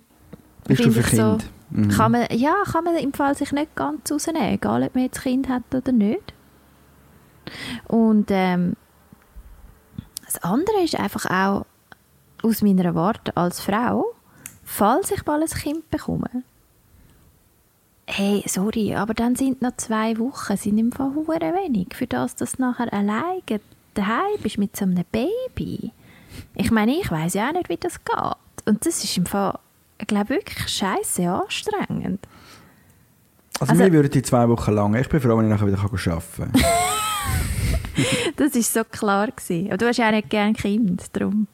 Bist du für ich so, Kind? Mhm. kann man, ja, kann man im Fall sich nicht ganz rausnehmen, egal ob man jetzt Kind hat oder nicht. Und ähm, das andere ist einfach auch aus meiner Warte als Frau, falls ich mal ein Kind bekomme, hey, sorry, aber dann sind noch zwei Wochen, sind im Fall hure wenig, für das, dass du nachher alleine daheim bist mit so einem Baby. Ich meine, ich weiß ja auch nicht, wie das geht. Und das ist im Fall, ich glaube wirklich scheiße anstrengend. Also, Also- mir würden die zwei Wochen lang. Ich bin froh, wenn ich nachher wieder arbeiten kann. Das ist so klar gewesen. Aber du hast ja auch nicht gerne Kind, darum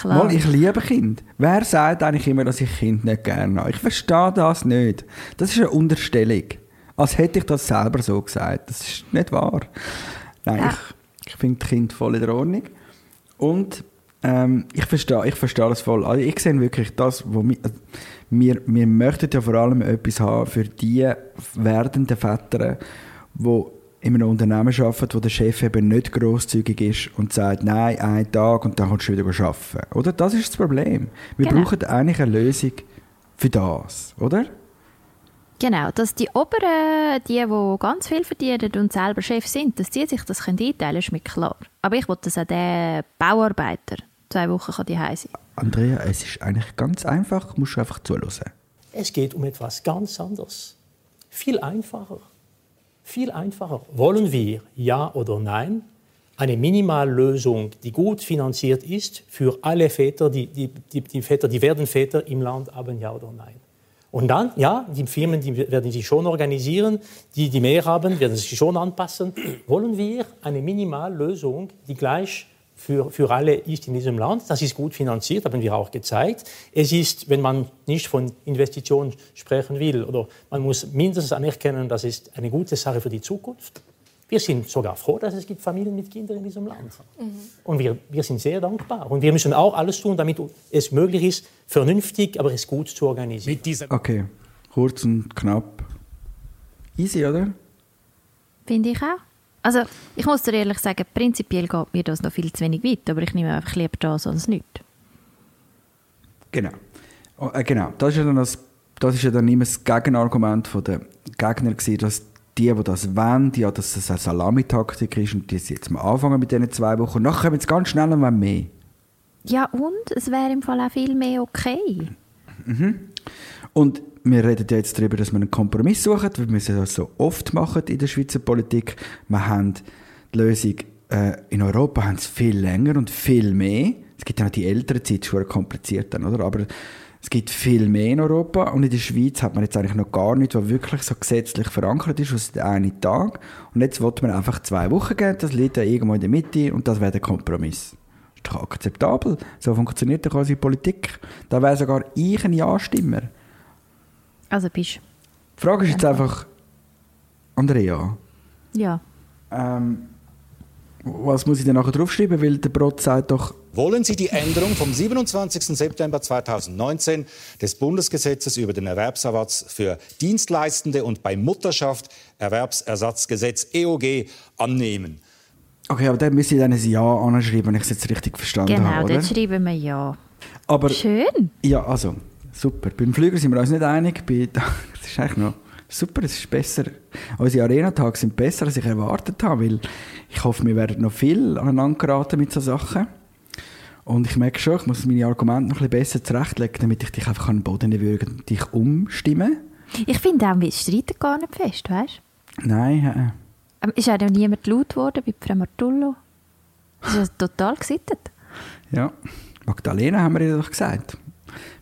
klar. Mal, ich liebe Kind. Wer sagt eigentlich immer, dass ich Kind nicht gerne habe? Ich verstehe das nicht. Das ist eine Unterstellung. Als hätte ich das selber so gesagt. Das ist nicht wahr. Nein, Ja. ich, ich finde Kind voll in der Ordnung. Und ähm, ich verstehe ich verstehe das voll. Also ich sehe wirklich das, wo mi- also wir, wir möchten ja vor allem etwas haben für die werdenden Väter, die in einem Unternehmen arbeiten, wo der Chef eben nicht grosszügig ist und sagt, nein, einen Tag und dann kannst du wieder arbeiten. Oder? Das ist das Problem. Wir Genau. brauchen eigentlich eine Lösung für das, oder? Genau, dass die Oberen, die, die ganz viel verdienen und selber Chef sind, dass die sich das können einteilen können, ist mir klar. Aber ich will, dass auch der Bauarbeiter zwei Wochen kann die sein Andrea, es ist eigentlich ganz einfach, musst du einfach zuhören. Es geht um etwas ganz anderes. Viel einfacher. Viel einfacher. Wollen wir, ja oder nein, eine Minimallösung, die gut finanziert ist für alle Väter, die, die, die, die Väter, die werden Väter im Land haben, ja oder nein? Und dann, ja, die Firmen die werden sich schon organisieren, die, die mehr haben, werden sich schon anpassen. Wollen wir eine Minimallösung, die gleich für, für alle ist in diesem Land? Das ist gut finanziert, haben wir auch gezeigt. Es ist, wenn man nicht von Investitionen sprechen will, oder man muss mindestens anerkennen, das ist eine gute Sache für die Zukunft. Wir sind sogar froh, dass es gibt Familien mit Kindern in diesem Land. Und wir, wir sind sehr dankbar. Und wir müssen auch alles tun, damit es möglich ist, vernünftig, aber es gut zu organisieren. Okay, kurz und knapp. Easy, oder? Finde ich auch. Also, ich muss dir ehrlich sagen, prinzipiell geht mir das noch viel zu wenig weit, aber ich nehme einfach lieber das als nichts. Genau. Oh, äh, genau. Das ist ja dann, das, das ist ja dann immer das Gegenargument der Gegner gewesen, dass die, die das wollen, ja, dass das eine Salamitaktik ist und die jetzt mal anfangen mit diesen zwei Wochen. Nachher kommen sie ganz schnell und wollen mehr. Ja, und es wäre im Fall auch viel mehr okay. Und wir reden ja jetzt darüber, dass wir einen Kompromiss suchen, weil wir das so oft machen in der Schweizer Politik. Wir haben die Lösung, äh, in Europa haben es viel länger und viel mehr. Es gibt ja noch die ältere Zeit, das schon kompliziert dann, oder? Aber es gibt viel mehr in Europa und in der Schweiz hat man jetzt eigentlich noch gar nichts, was wirklich so gesetzlich verankert ist, was der eine Tag. Und jetzt will man einfach zwei Wochen geben, das liegt ja irgendwo in der Mitte und das wäre der Kompromiss. ist doch akzeptabel. So funktioniert doch unsere Politik. Da wäre sogar ich ein Ja-Stimmer. Also bist Die Frage ist jetzt einfach, Andrea, ja. ähm, was muss ich denn nachher draufschreiben? Weil der Brot sagt doch, Wollen Sie die Änderung vom 27. September 2019 des Bundesgesetzes über den Erwerbsersatz für Dienstleistende und bei Mutterschaft Erwerbsersatzgesetz EOG annehmen? okay, aber dann müsste ich dann ein Ja anschreiben, wenn ich es jetzt richtig verstanden Genau, habe, oder? dort schreiben wir ja. Aber, Schön. ja, also, super. Beim Flüger sind wir uns nicht einig. Bei, das ist eigentlich noch super, es ist besser. Unsere Arena-Tage sind besser, als ich erwartet habe, weil ich hoffe, wir werden noch viel aneinander geraten mit solchen Sachen. Und ich merke schon, ich muss meine Argumente noch ein bisschen besser zurechtlegen, damit ich dich einfach an den Boden würge und dich umstimmen. Ich finde auch, wir streiten gar nicht fest, weißt Nein, äh, du? Ähm, Ist auch noch niemand laut geworden bei Frau Martullo? Das ist ja total gesittet. Ja, Magdalena haben wir ihr doch gesagt.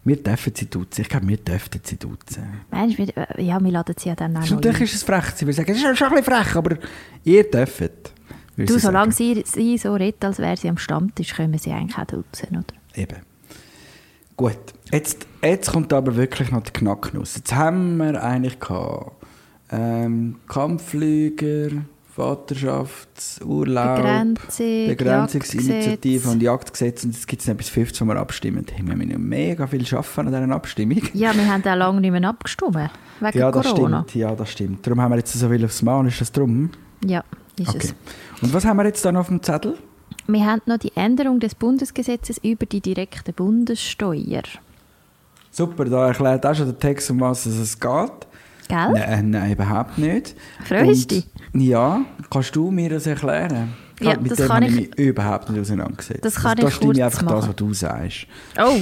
Wir dürfen sie duzen. Ich glaube, wir dürften sie duzen. Meinst du, wir- ja, wir laden sie ja dann auch Natürlich ist es frech. Sie würde sagen, es ist schon ein bisschen frech, aber ihr dürft. Du, sie solange sie, sie so redet, als wäre sie am Stammtisch, können wir sie eigentlich auch duzen, oder? Eben. Gut, jetzt, jetzt kommt aber wirklich noch die Knacknuss. Jetzt haben wir eigentlich gehabt, ähm, Kampfflüger, Vaterschaftsurlaub, Begrenzung, Begrenzungsinitiative und Jagdgesetz. Und jetzt gibt es noch bis 15, wo wir abstimmen. Da haben wir noch mega viel arbeiten an dieser Abstimmung. Ja, wir haben auch lange nicht mehr abgestimmt, wegen Ja, das Corona. stimmt. Ja, das stimmt. Darum haben wir jetzt so viel aufs Mal. Ist das drum? Ja, ist Okay. es. Und was haben wir jetzt dann auf dem Zettel? Wir haben noch die Änderung des Bundesgesetzes über die direkte Bundessteuer. Super, da erklärt auch schon der Text, um was es geht. Gell? Nein, nein, überhaupt nicht. Freust Und- Ja, kannst du mir das erklären? Ja, mit das dem kann ich ich- mich überhaupt nicht auseinandergesetzt. Das kann also, ich kurz einfach das, machen. was du sagst. Oh,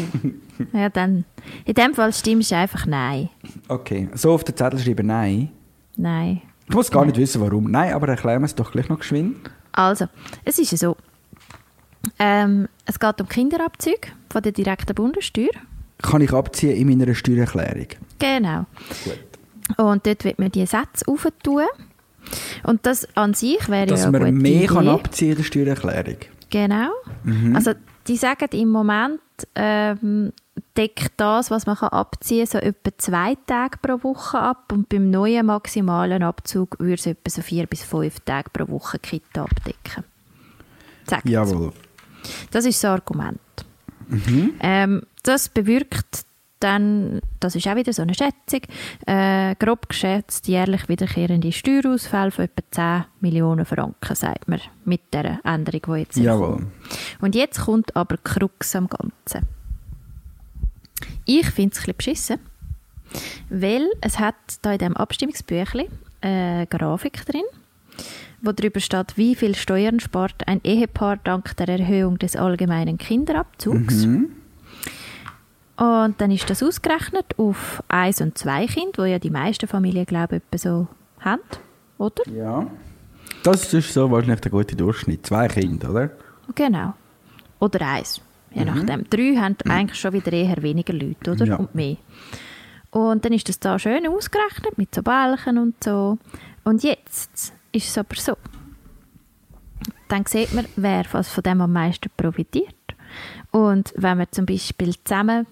ja dann. In dem Fall stimmst du einfach Nein. Okay, so auf den Zettel schreiben Nein. Nein. Ich muss gar nicht wissen, warum. Nein, aber erklären wir es doch gleich noch geschwind. Also, es ist ja so. Ähm, es geht um Kinderabzüge von der direkten Bundessteuer. Kann ich abziehen in meiner Steuererklärung? Genau. Gut. Und dort wird man die Sätze aufentun. Und das an sich wäre Dass ja eine man mehr Idee. kann abziehen der Steuererklärung. Genau. Mhm. Also die sagen im Moment, ähm, deckt das, was man kann abziehen kann, so etwa zwei Tage pro Woche ab und beim neuen maximalen Abzug würde es etwa so vier bis fünf Tage pro Woche Kita abdecken. Sagt. Jawohl. Das ist das Argument. Mhm. Ähm, das bewirkt dann, das ist auch wieder so eine Schätzung, äh, grob geschätzt jährlich wiederkehrende Steuerausfälle von etwa 10 Millionen Franken, sagt man, mit der Änderung, die jetzt Jawohl. kommt. Und jetzt kommt aber die Krux am Ganzen. Ich finde es ein bisschen beschissen, weil es hat da in diesem Abstimmungsbüchlein eine Grafik drin, wo darüber steht, wie viel Steuern spart ein Ehepaar dank der Erhöhung des allgemeinen Kinderabzugs. Und dann ist das ausgerechnet auf eins und zwei Kinder, wo ja die meisten Familien, glaube ich, so haben, oder? Ja. Das ist so wahrscheinlich der gute Durchschnitt. Zwei Kinder, oder? Genau. Oder eins. Je nachdem. Drei haben eigentlich schon wieder eher weniger Leute, oder? Ja. Und mehr. Und dann ist das da schön ausgerechnet mit so Balken und so. Und jetzt ist es aber so. Dann sieht man, wer was von dem am meisten profitiert. Und wenn man zum Beispiel zusammen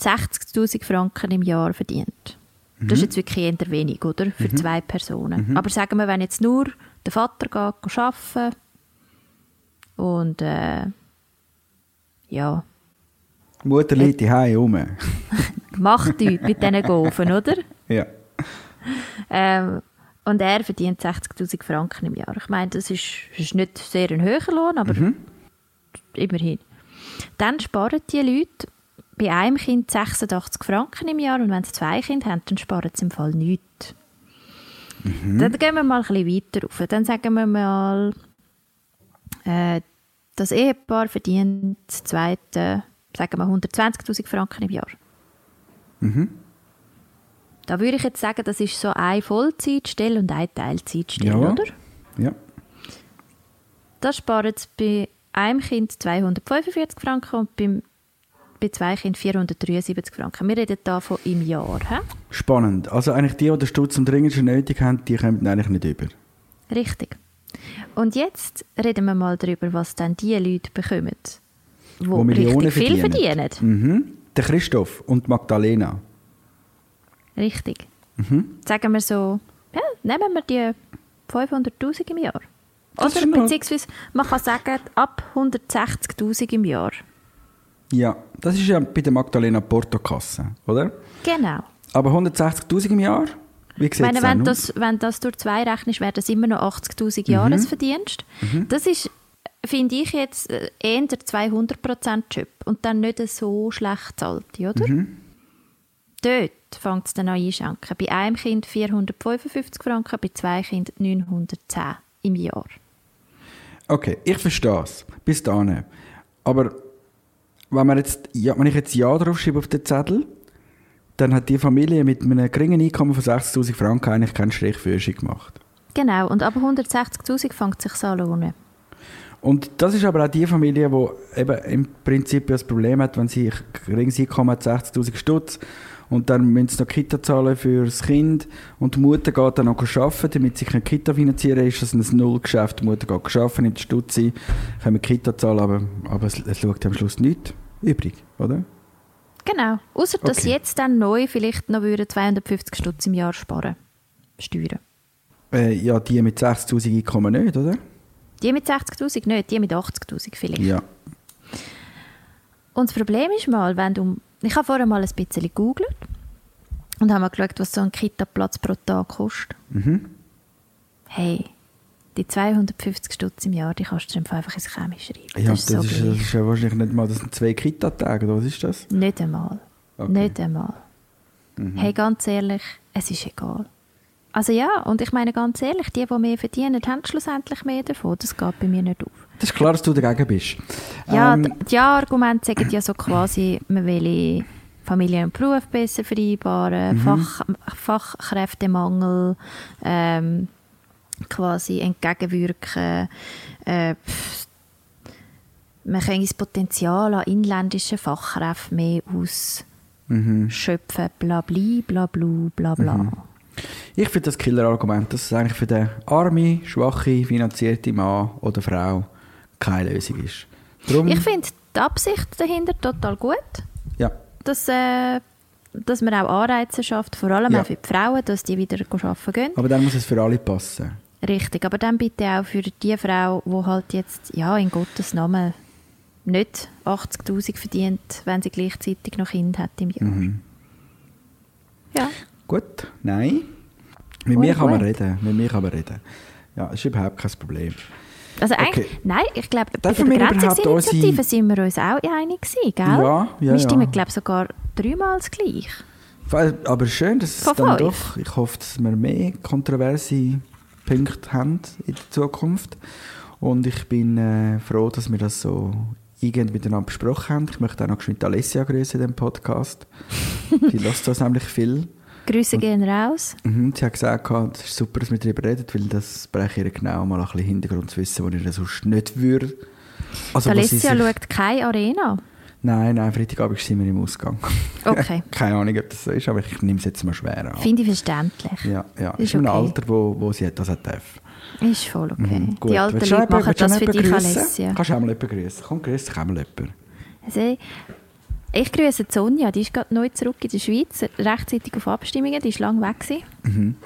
60'000 Franken im Jahr verdient, das ist jetzt wirklich eher wenig, oder? Für zwei Personen. Aber sagen wir, wenn jetzt nur der Vater geht arbeiten und äh, ja, Die Mutter liegt die Hause rum. macht nichts mit diesen Gofen, oder? ja. Ähm, und er verdient 60'000 Franken im Jahr. Ich meine, das ist, ist nicht sehr ein hoher Lohn, aber immerhin. Dann sparen die Leute bei einem Kind 86 Franken im Jahr und wenn sie zwei Kinder haben, dann sparen sie im Fall nichts. Dann gehen wir mal ein bisschen weiter rauf. Dann sagen wir mal, äh, das Ehepaar verdient zweite, sagen wir 120'000 Franken im Jahr. Da würde ich jetzt sagen, das ist so eine Vollzeitstelle und eine Teilzeitstelle, Ja. oder? Ja. Das sparen sie bei einem Kind 245 Franken und beim, bei zwei Kindern 473 Franken. Wir reden da von im Jahr. He? Spannend. Also eigentlich die, die den Stutz am dringendsten nötig haben, die kommen eigentlich nicht über. Richtig. Und jetzt reden wir mal darüber, was dann die Leute bekommen, die Wo Millionen richtig viel verdienen. verdienen. Mhm. Der Christoph und Magdalena. Richtig. Mhm. Sagen wir so, ja, nehmen wir die 500'000 im Jahr. Das Oder beziehungsweise man kann sagen, ab 160'000 im Jahr. Ja, das ist ja bei der Magdalena Portokasse, oder? Genau. Aber 160'000 im Jahr? Wie sieht Ich meine, wenn, das, wenn das durch zwei rechnest, wäre das immer noch 80'000 Mhm. Jahresverdienst. Das ist, finde ich jetzt, äh, eher der 200%-Job und dann nicht so schlecht zahlt, oder? Mhm. Dort fängt es dann an einschenken. Bei einem Kind 455 Franken, bei zwei Kindern 910 im Jahr. Okay, ich verstehe es. Bis dahin. Aber wenn, man jetzt, ja, wenn ich jetzt Ja draufschreibe auf den Zettel, dann hat die Familie mit einem geringen Einkommen von 60'000 Franken eigentlich keinen Strich für sich gemacht. Genau, und ab 160'000 fängt es sich an lohnen. Und das ist aber auch die Familie, die eben im Prinzip das Problem hat, wenn sie ein geringes Einkommen hat, 60'000 Stutz, und dann müssen sie noch Kita zahlen für das Kind und die Mutter geht dann noch arbeiten, damit sie keine Kita finanzieren ist das ein Nullgeschäft. Die Mutter geht arbeiten, in die Stutz sein, können Kita zahlen, aber, aber es, es schaut am Schluss nichts übrig, oder? Genau. Außer dass Okay. jetzt dann neu vielleicht noch würden 250 Stutz im Jahr sparen. Steuern. Äh, ja, die mit 60'000 Einkommen nicht, oder? Die mit 60'000 nicht, die mit 80'000 vielleicht. Ja. Und das Problem ist mal, wenn du... Ich habe vorher mal ein bisschen gegoogelt und habe mal geschaut, was so ein Kita-Platz pro Tag kostet. Mhm. Hey, die 250 Stutz im Jahr, die kannst du dir einfach ins Chemisch schreiben. Ja, das ist so ist, das ist ja wahrscheinlich nicht mal, das sind zwei Kita-Tage, oder was ist das? Nicht einmal. Okay. Nicht einmal. Mhm. Hey, ganz ehrlich, es ist egal. Also ja, und ich meine ganz ehrlich, die, die mehr verdienen, haben schlussendlich mehr davon. Das geht bei mir nicht auf. Das ist klar, dass du dagegen bist. Ja, Ähm, die Argumente sagen ja so quasi, man will Familie und Beruf besser vereinbaren, Fach, Fachkräftemangel ähm, quasi entgegenwirken. Äh, man kann das Potenzial an inländischen Fachkräften mehr ausschöpfen. Bla bli, bla blu, bla bla. Ich finde das Killer-Argument, dass es eigentlich für den arme, schwache, finanzierte Mann oder Frau keine Lösung ist. Darum, Ich finde die Absicht dahinter total gut. ja, dass, äh, dass man auch Anreize schafft, vor allem Ja. auch für die Frauen, dass die wieder arbeiten gehen. aber dann muss es für alle passen. Richtig, aber dann bitte auch für die Frau, die halt jetzt, ja, in Gottes Namen nicht 80'000 verdient, wenn sie gleichzeitig noch Kind hat im Jahr. Mhm. Ja, Gut, nein. Mit mir kann man reden. Mit mir kann man reden. Ja, das ist überhaupt kein Problem. also eigentlich, Okay. nein, ich glaube, bei der unsere- sind wir uns auch einig gewesen, gell? Ja, ja, Wir stimmen, ja. glaube ich, sogar dreimal das gleich. Weil- Aber schön, dass es Von dann fünf. doch, ich hoffe, dass wir mehr kontroverse Punkte haben in der Zukunft. Und ich bin äh, froh, dass wir das so eingehend miteinander besprochen haben. Ich möchte auch noch geschwind Alessia grüßen in dem Podcast. Die lässt das nämlich viel. Grüße gehen raus. Mhm, sie hat gesagt, es ist super, dass wir darüber reden, weil das bräuchte ihr genau mal ein bisschen Hintergrundwissen, das ihr sonst nicht würde. Also, Alessia schaut keine Arena. Nein, nein, Freitagabend sind wir im Ausgang. Okay. Keine Ahnung, ob das so ist, aber ich nehme es jetzt mal schwer an. Finde ich verständlich. Ja, ja. Ist Ist okay. Alter, wo, wo sie das darf. Ist voll okay. Mhm, gut. Die alten Leute machen das für dich? Alessia. Kannst du auch mal jemanden grüßen? Komm, grüß dich auch mal jemanden. Also, ich grüße die Sonja, die ist gerade neu zurück in der Schweiz, rechtzeitig auf Abstimmungen, die ist lange weg. Mhm.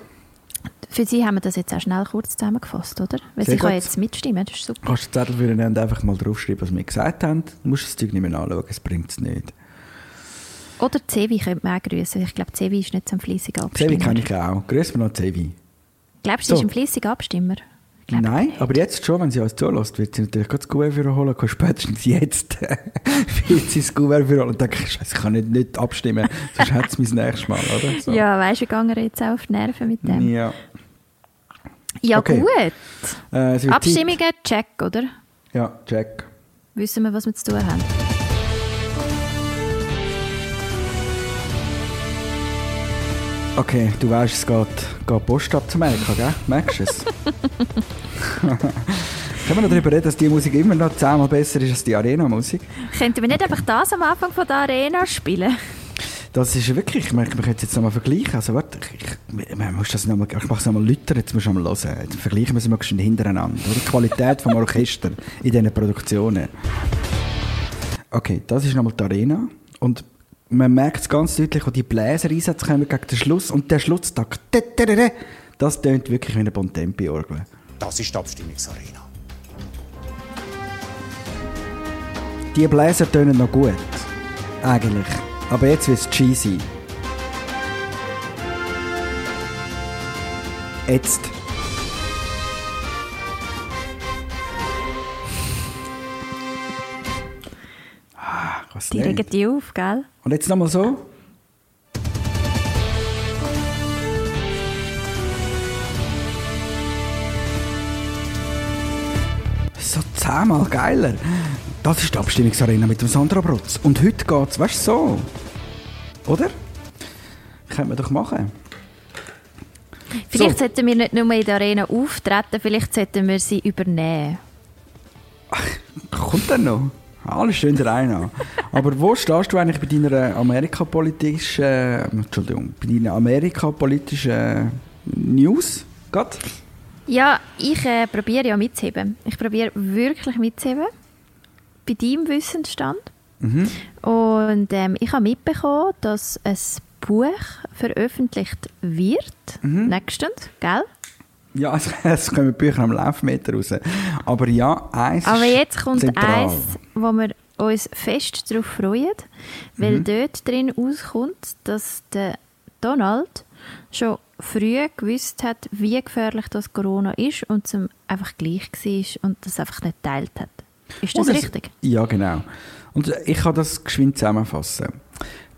Für sie haben wir das jetzt auch schnell kurz zusammengefasst, oder? Weil Sehr sie kann gut. jetzt mitstimmen, das ist super. Kannst du den Zettel für und einfach mal draufschreiben, was wir gesagt haben? Du musst das Zeug nicht mehr anschauen, es bringt es nicht. Oder Zevi könnte man auch grüßen. Ich glaube, Zevi ist nicht so ein fleissiger Abstimmer. Zevi kenne ich auch. Grüß mir noch Zevi. Glaubst du, So. ist ein fleissiger Abstimmer? Nein, aber jetzt schon, wenn sie uns zulässt, wird sie natürlich das Gouverne für holen, kann spätestens jetzt wird sie das Gouverne für holen und denke, Scheiße, ich kann nicht, nicht abstimmen, sonst hat es mich das nächste Mal, oder? So. Ja, weißt du, wir gehen jetzt auch auf die Nerven mit dem. Ja. Ja, Okay. gut. Äh, Abstimmungen, check, oder? Zeit. Ja, check. Wissen wir, was wir zu tun haben. Okay, du weißt, es geht, geht Post ab zu Amerika, gell? Merkst du es? Können wir noch darüber reden, dass die Musik immer noch zehnmal besser ist als die Arena-Musik? Könnten wir nicht einfach das am Anfang von der Arena spielen? Das ist wirklich, ich merke, man könnte es jetzt nochmal vergleichen. Also warte, ich, ich, man muss das noch mal, ich mache es nochmal lauter, jetzt musst du mal hören. Jetzt vergleichen wir es mal schön hintereinander. Oder? Die Qualität vom Orchester in diesen Produktionen. Okay, das ist nochmal die Arena. Und man merkt es ganz deutlich, wo die Bläser-Einsätze kommen gegen den Schluss. Und der Schlusstakt, das tönt wirklich wie eine Bontempi-Orgel. Das ist die Abstimmungsarena. Die Bläser tönen noch gut. Eigentlich. Aber jetzt wird es cheesy. Jetzt. Was Die regen die auf, gell? Und jetzt nochmal so. So zehnmal geiler. Das ist die Abstimmungsarena mit dem Sandra Brotz. Und heute geht's, weißt du, so. Oder? Können wir doch machen. Vielleicht So. sollten wir nicht nur in der Arena auftreten, vielleicht sollten wir sie übernehmen. Kommt dann noch? Alles schön der an. Aber wo stehst du eigentlich bei deiner amerikapolitischen, äh, Entschuldigung, bei deiner amerikapolitischen News? Gott? Ja, ich äh, probiere ja mitzuheben. Ich probiere wirklich mitzuheben. Bei deinem Wissensstand. Mhm. Und ähm, ich habe mitbekommen, dass ein Buch veröffentlicht wird. Mhm. Nächstens, gell? Ja, es, es kommen Bücher am Laufmeter raus. Aber ja, eins Aber jetzt kommt zentral. eins, wo wir uns fest darauf freuen, weil Mhm. dort drin auskommt, dass der Donald schon früh gewusst hat, wie gefährlich das Corona ist und es einfach gleich war und das einfach nicht geteilt hat. Ist das, es- richtig? Ja, genau. Und ich kann das geschwind zusammenfassen.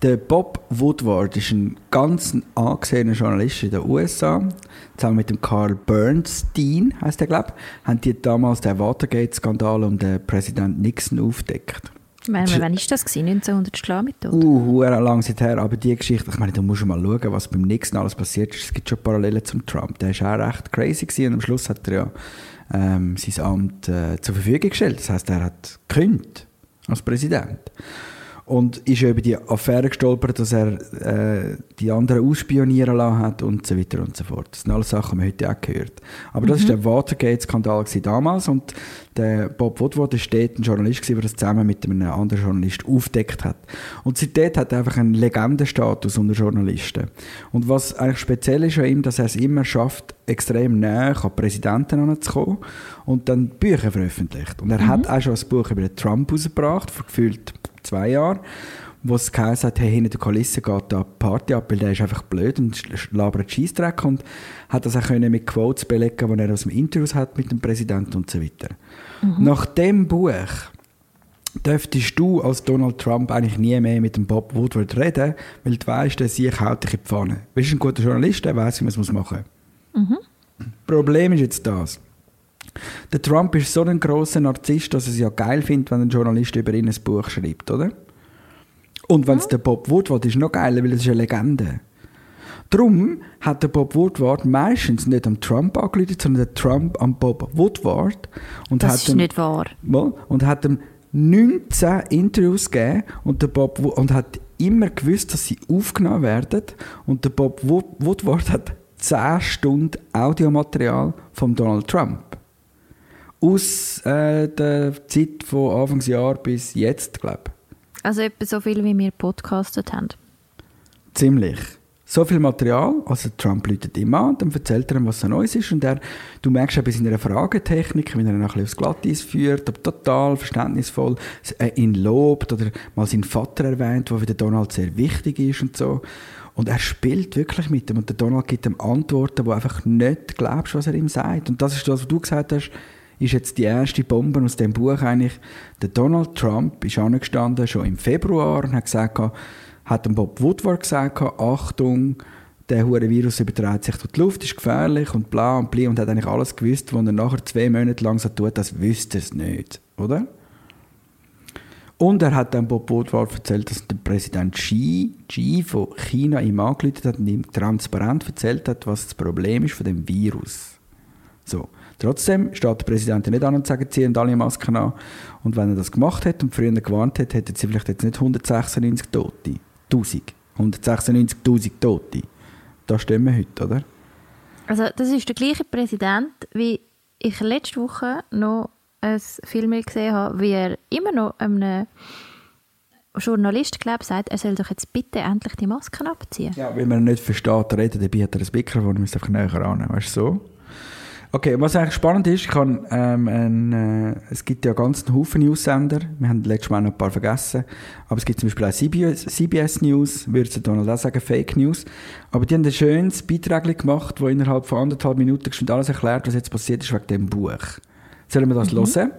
Der Bob Woodward ist ein ganz angesehener Journalist in den USA. Zusammen mit dem Carl Bernstein, heißt der glaube ich, haben die damals den Watergate-Skandal um den Präsident Nixon aufgedeckt. Ich meine, wann war das? Gewesen? 1900 Schlag mit tot? Uh, lang seither, aber die Geschichte, ich meine, da musst du mal schauen, was beim Nixon alles passiert ist. Es gibt schon Parallelen zum Trump. Der war auch recht crazy gewesen und am Schluss hat er ja ähm, sein Amt äh, zur Verfügung gestellt. Das heißt, er hat gekündigt als Präsident. Und ist über die Affäre gestolpert, dass er äh, die anderen ausspionieren lassen hat und so weiter und so fort. Das sind alles Sachen, die man heute auch gehört. Aber das war der Watergate-Skandal damals und der Bob Woodward war dort ein Journalist, der das zusammen mit einem anderen Journalist aufdeckt hat. Und seitdem hat er einfach einen Legendenstatus unter Journalisten. Und was eigentlich speziell ist an ihm, dass er es immer schafft, extrem näher an Präsidenten heranzukommen und dann Bücher veröffentlicht. Und er hat auch schon ein Buch über den Trump rausgebracht, vor gefühlt zwei Jahren, wo es geheißen hat, hey, hinter der Kulisse geht da Party ab, weil der ist einfach blöd und labert Scheissdreck und hat das auch können mit Quotes belegen, die er aus dem Interviews hat mit dem Präsidenten und so weiter. Nach dem Buch dürftest du als Donald Trump eigentlich nie mehr mit dem Bob Woodward reden, weil du weißt, der sich haut dich in die Pfanne. Du bist ein guter Journalist, der weiß, wie man es machen muss. Problem ist jetzt das. Der Trump ist so ein großer Narzisst, dass er es ja geil findet, wenn ein Journalist über ihn ein Buch schreibt, oder? Und wenn es der Bob Woodward ist, noch geiler, weil es ist eine Legende. Darum hat der Bob Woodward meistens nicht am Trump angerufen, sondern der Trump am Bob Woodward. Und Das hat ist ihm- nicht wahr. Und hat ihm 19 Interviews gegeben und der Bob und hat immer gewusst, dass sie aufgenommen werden und der Bob Wo- Woodward hat 10 Stunden Audiomaterial von Donald Trump aus äh, der Zeit von Anfangsjahr bis jetzt, glaube ich. Also etwa so viel, wie wir podcastet haben. Ziemlich. So viel Material, also Trump läutet ihm an, dann erzählt er ihm, was so Neues ist und er, du merkst auch bei seiner Fragetechnik, wenn er ihn ein bisschen aufs Glatteis führt, aber total verständnisvoll, äh, ihn lobt oder mal seinen Vater erwähnt, der für den Donald sehr wichtig ist und so. Und er spielt wirklich mit ihm und der Donald gibt ihm Antworten, wo einfach nicht glaubst, was er ihm sagt. Und das ist das, was du gesagt hast, ist jetzt die erste Bombe aus dem Buch eigentlich. Der Donald Trump ist angestanden, schon im Februar, und hat gesagt, hat Bob Woodward gesagt, Achtung, der hure Virus überträgt sich durch die Luft, ist gefährlich und bla und bli und hat eigentlich alles gewusst, was er nachher zwei Monate lang so tut, das wüsste es nicht, oder? Und er hat dann Bob Woodward erzählt, dass der Präsident Xi, Xi von China ihm angerufen hat und ihm transparent erzählt hat, was das Problem ist von dem Virus. So. Trotzdem steht der Präsident nicht an und sagt, ziehen alle Masken an. Und wenn er das gemacht hätte und früher gewarnt hätte, hätten sie vielleicht jetzt nicht 196 Tote. 1000. 196.000 Tote. Da stehen wir heute, oder? Also das ist der gleiche Präsident, wie ich letzte Woche noch ein Film gesehen habe, wie er immer noch einem Journalist glaub, sagt, er soll doch jetzt bitte endlich die Masken abziehen. Ja, weil man nicht versteht, reden, dabei hat er ein Mikrofon, man muss einfach näher ran, weißt du so? Okay, was eigentlich spannend ist, ich kann, ähm, ein, äh, es gibt ja ganz einen Haufen News-Sender, wir haben letztes Mal noch ein paar vergessen, aber es gibt zum Beispiel auch CBS, CBS News, würde der Donald auch sagen, Fake News, aber die haben ein schönes Beitrag gemacht, wo innerhalb von anderthalb Minuten alles erklärt, was jetzt passiert ist wegen dem Buch. Sollen wir das hören?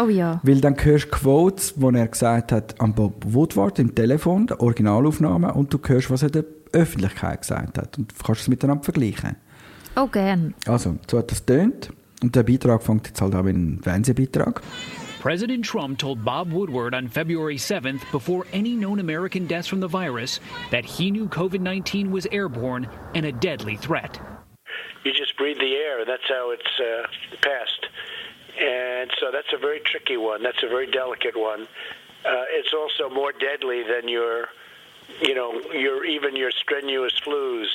Oh ja. Weil dann hörst du Quotes, die er gesagt hat an Bob Woodward im Telefon, der Originalaufnahme, und du hörst, was er der Öffentlichkeit gesagt hat. Und kannst es miteinander vergleichen. Oh, gern. Also, so hat das tönt. Und der Beitrag fängt jetzt halt auch mit einem Fernsehbeitrag. President Trump told Bob Woodward on February 7th, before any known American deaths from the virus, that he knew COVID 19 was airborne and a deadly threat. you just breathe the air. And that's how it's uh, passed. And so that's a very tricky one. That's a very delicate one. Uh, it's also more deadly than your, you know, your even your strenuous flus.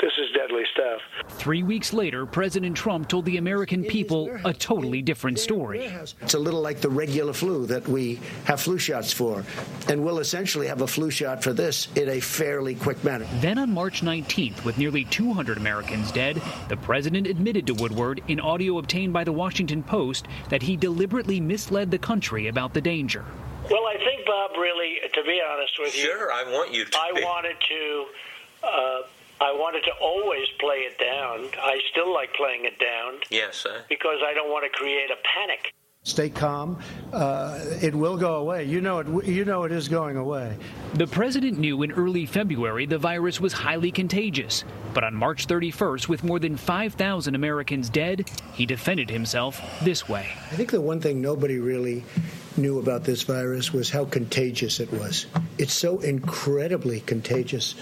This is deadly stuff. Three weeks later, President Trump told the American people a totally different story. It's a little like the regular flu that we have flu shots for. And we'll essentially have a flu shot for this in a fairly quick manner. Then on March 19th, with nearly 200 Americans dead, the president admitted to Woodward in audio obtained by the Washington Post that he deliberately misled the country about the danger. Well, I think Bob really, to be honest with you, Sure, I want you to I be. wanted to uh, I wanted to always play it down. I still like playing it down. Yes, sir. Because I don't want to create a panic. Stay calm. Uh, it will go away. You know it. You know it is going away. The president knew in early February the virus was highly contagious. But on March 31st, with more than 5,000 Americans dead, he defended himself this way. I think the one thing nobody really knew about this virus was how contagious it was. It's so incredibly contagious,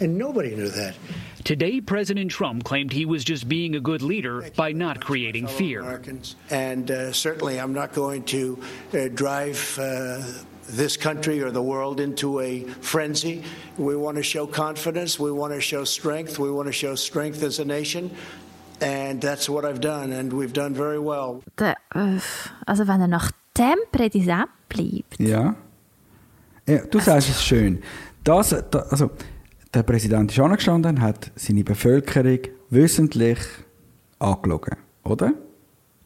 and nobody knew that. Today, President Trump claimed he was just being a good leader by not creating fear. Americans. And uh, certainly, I'm not going to uh, drive uh, this country or the world into a frenzy. We want to show confidence. We want to show strength. We want to show strength as a nation. And that's what I've done, and we've done very well. Der, also wenn er nach dem Präsident bleibt. Ja. ja du sagst es schön. Das, da, also, der Präsident ist angestanden, hat seine Bevölkerung wissentlich angelogen, oder?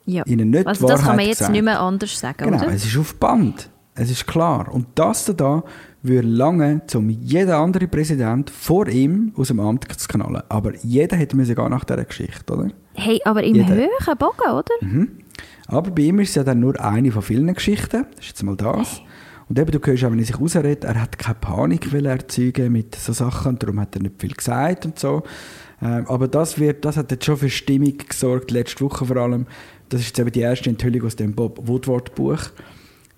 Ja. Ihnen nicht also das kann man Wahrheit jetzt gesagt. nicht mehr anders sagen, Genau, oder? es ist auf Band. Es ist klar. Und das da würde lange, um jeden anderen Präsident vor ihm aus dem Amt zu knallen. Aber jeder hätte müssen gehen nach dieser Geschichte, oder? Hey, aber im Jeder. höheren Bogen, oder? Aber bei ihm ist es ja dann nur eine von vielen Geschichten. Das ist jetzt mal das. Und eben, du hörst auch, wenn er sich rausredet, er hat keine Panik erzeugen mit so Sachen, darum hat er nicht viel gesagt und so. Ähm, aber das, wird, das hat jetzt schon für Stimmung gesorgt, letzte Woche vor allem. Das ist jetzt eben die erste Enthüllung aus dem Bob Woodward Buch.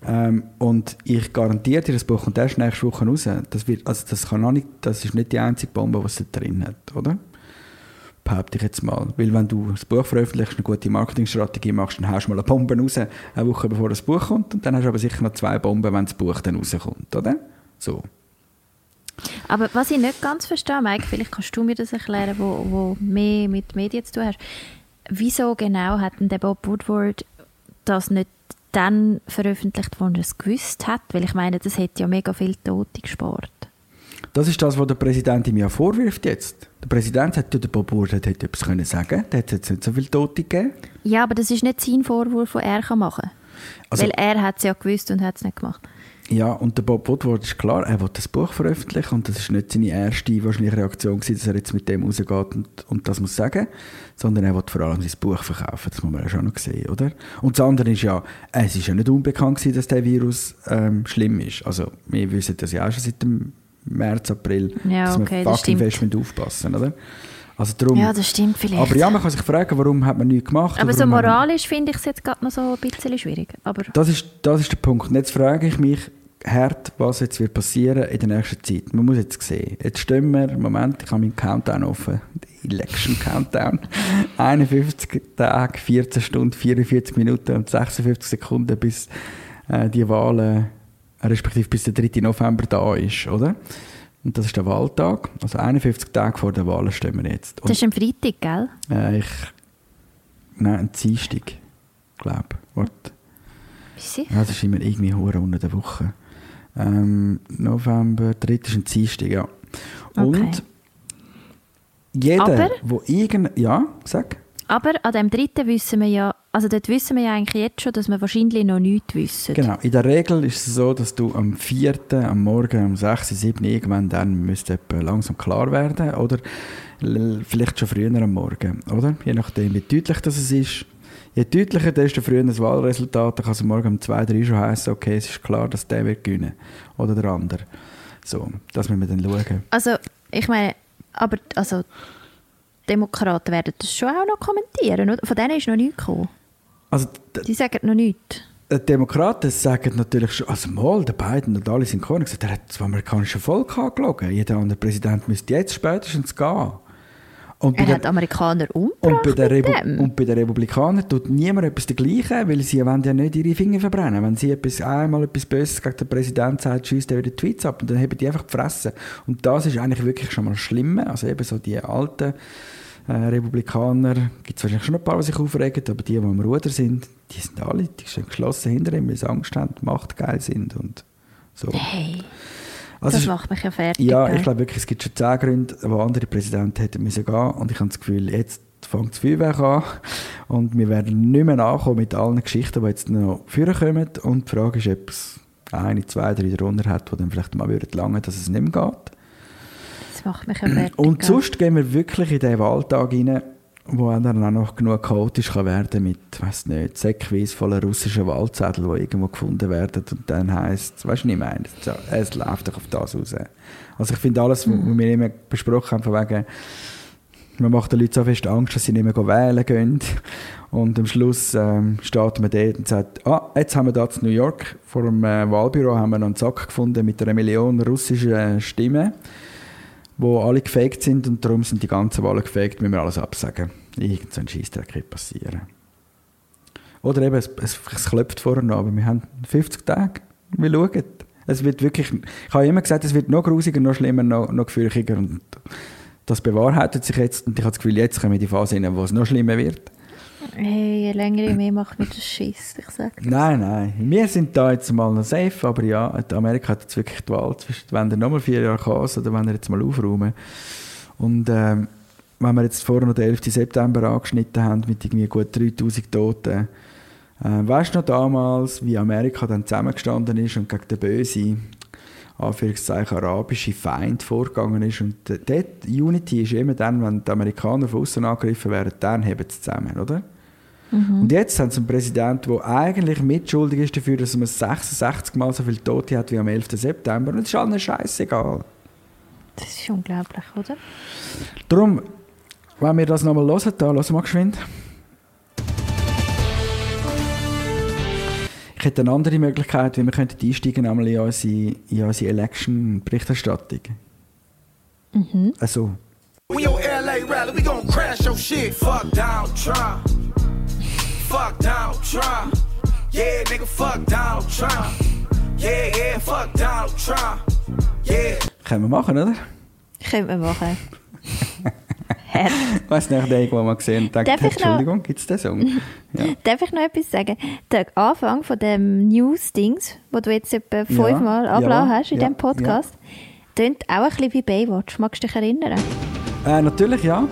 Ähm, und ich garantiere dir, das Buch kommt erst nächste Woche raus. Das, wird, also das, kann auch nicht, das ist nicht die einzige Bombe, die es da drin hat, oder? Behaupte ich jetzt mal. Weil wenn du das Buch veröffentlichst, eine gute Marketingstrategie machst, dann haust du mal eine Bombe raus, eine Woche bevor das Buch kommt, und dann hast du aber sicher noch zwei Bomben, wenn das Buch dann rauskommt, oder? So. Aber was ich nicht ganz verstehe, Mike, vielleicht kannst du mir das erklären, wo, wo mehr mit Medien zu tun hast. Wieso genau hat denn der Bob Woodward das nicht dann veröffentlicht, wo er es gewusst hat? Weil ich meine, das hätte ja mega viel Tote gespart. Das ist das, was der Präsident ihm ja vorwirft jetzt. Der Präsident hat Bob Woodward hat etwas können sagen Da hat es jetzt nicht so viele Tote gegeben. Ja, aber das ist nicht sein Vorwurf, den er kann machen kann. Also- Weil er hat es ja gewusst und hat es nicht gemacht. Ja, und der Bob Woodward ist klar, er will das Buch veröffentlichen und das ist nicht seine erste wahrscheinlich Reaktion gewesen, dass er jetzt mit dem rausgeht und, und das muss sagen, sondern er will vor allem sein Buch verkaufen, das muss man ja schon noch sehen, oder? Und das andere ist ja, es ist ja nicht unbekannt gewesen, dass der Virus ähm, schlimm ist. Also wir wissen das ja auch schon seit dem März, April, Ja, dass okay, das fucking fest aufpassen oder? Also darum, Ja, das stimmt vielleicht. aber ja, man kann sich fragen, warum hat man nichts gemacht? aber so man- moralisch finde ich es jetzt gerade noch so ein bisschen schwierig. Aber das ist, das ist der Punkt. Und jetzt frage ich mich hart, was jetzt wird passieren in der nächsten Zeit. Man muss jetzt sehen. Jetzt stehen wir, Moment, ich habe meinen Countdown offen, Election Countdown. 51 Tage, 14 Stunden, 44 Minuten und 56 Sekunden, bis äh, die Wahlen, respektive bis der 3. November da ist, oder? Und das ist der Wahltag. Also 51 Tage vor der Wahlen stehen wir jetzt. Und das ist am Freitag, gell? äh, ich, nein, ein Dienstag, glaube ich. Sicher? Ja, das ist immer irgendwie hure unter der Woche. Ähm, November, 3. ist ein Dienstag, ja. Und Okay. jeder, Aber- wo irgend... Ja, sag. Aber an dem dritten wissen wir ja, also dort wissen wir ja eigentlich jetzt schon, dass wir wahrscheinlich noch nichts wissen. Genau. In der Regel ist es so, dass du am 4., am Morgen, um 6., 7., irgendwann dann müsste langsam klar werden. Oder vielleicht schon früher am Morgen, oder? Je nachdem, wie deutlich das es ist. Je deutlicher, desto früher das Wahlresultat. Dann kann es am Morgen um 2, 3 schon heißen, okay, es ist klar, dass der wird gewinnen. Oder der andere. So, das müssen wir dann schauen. Also, ich meine, aber also, Demokraten werden das schon auch noch kommentieren, oder? Von denen ist noch nichts gekommen. Also, Die sagen noch nichts. Die Demokraten sagen natürlich schon, also mal, der Biden und alle sind gekommen und gesagt, er hat das amerikanische Volk angelogen. Jeder andere Präsident müsste jetzt spätestens gehen. Und Er bei, hat der, Amerikaner und, umgebracht bei mit Rebu dem. und bei den Republikanern tut niemand etwas dergleichen, weil sie wollen ja nicht ihre Finger verbrennen. Wenn sie etwas, einmal etwas Böses gegen den Präsidenten sagt, schießt er wieder Tweets ab und dann haben die einfach die Fresse. Und das ist eigentlich wirklich schon mal schlimm. Also eben so die alten äh, Republikaner, gibt es wahrscheinlich schon ein paar, die sich aufregen, aber die, die am Ruder sind, die sind alle, die stehen geschlossen hinter ihm, weil sie Angst haben, machtgeil sind und so. Hey, Also das es- macht mich ja fertig. ja, ich glaube wirklich, es gibt schon zehn Gründe, wo andere Präsidenten hätten müssen gehen und ich habe das Gefühl, jetzt fängt das Feuerwerk an und wir werden nicht mehr nachkommen mit allen Geschichten, die jetzt noch führen kommen und die Frage ist, ob es eine, zwei, drei darunter hat, die dann vielleicht mal würden langen, dass es nicht mehr geht. Das macht mich fertig. Und sonst gehen wir wirklich in den Wahltag rein, wo dann auch noch genug chaotisch kann werden mit, weiß nicht, säckweise voller russischen Wahlzettel, die irgendwo gefunden werden und dann heisst, weißt du, was ich meine? So, Es läuft doch auf das raus. Also ich finde alles, was wir immer besprochen haben, von wegen, man macht den Leuten so fest Angst, dass sie nicht mehr wählen gehen. Und am Schluss ähm, steht man dort und sagt, ah, jetzt haben wir da in New York vor dem äh, Wahlbüro haben wir noch einen Sack gefunden mit einer Million russischen äh, Stimmen, wo alle gefaked sind und darum sind die ganzen Wahlen gefaked, müssen wir alles absagen. Irgend so ein Scheissdreck wird passieren. Oder eben, es, es, es klopft vorher noch, aber wir haben 50 Tage. Wir schauen. Es wird wirklich, ich habe immer gesagt, es wird noch grusiger, noch schlimmer, noch, noch gefürchiger und das bewahrheitet sich jetzt und ich habe das Gefühl, jetzt kommen wir in die Phase rein, wo es noch schlimmer wird. Hey, je länger je mehr macht mir das Schiss, ich sag. Nein, nein. Wir sind da jetzt mal noch safe, aber ja, Amerika hat jetzt wirklich die Wahl wenn er nochmal vier Jahre Chaos oder wenn er jetzt mal aufräumen. Und ähm, wenn wir jetzt vorher noch den 11. September angeschnitten haben mit irgendwie gut 3000 Toten, äh, weißt du noch damals, wie Amerika dann zusammengestanden ist und gegen den bösen Anführungszeichen arabische Feind vorgegangen ist und dort Unity ist immer dann, wenn die Amerikaner von außen angegriffen werden, dann heben sie zusammen, oder? Und jetzt haben sie einen Präsidenten, der eigentlich mitschuldig ist dafür, dass man 66 Mal so viele Tote hat wie am 11. September. Und es ist allen scheißegal. Das ist unglaublich, oder? Darum, wenn wir das nochmal hören, da hören wir mal geschwind. Hätte eine andere Möglichkeit, wie wir könnten einsteigen einmal in unsere, in unsere Election-Berichterstattung. Also, When your LA rally, we gon' crash your shit. Fuck Donald Trump. Fuck Donald Trump. Yeah, nigga, fuck Donald Trump. Yeah, yeah, fuck Donald Trump. Yeah. können wir machen, oder? Könnte man machen. Ich weiss nicht, den irgendwo mal gesehen und Entschuldigung, gibt es den Song? Ja. darf ich noch etwas sagen? Der Anfang von dem News-Dings, wo du jetzt etwa fünfmal abgelassen ja, hast in ja, diesem Podcast, tönt auch ein bisschen wie Baywatch. Magst du dich erinnern? Äh, natürlich, ja.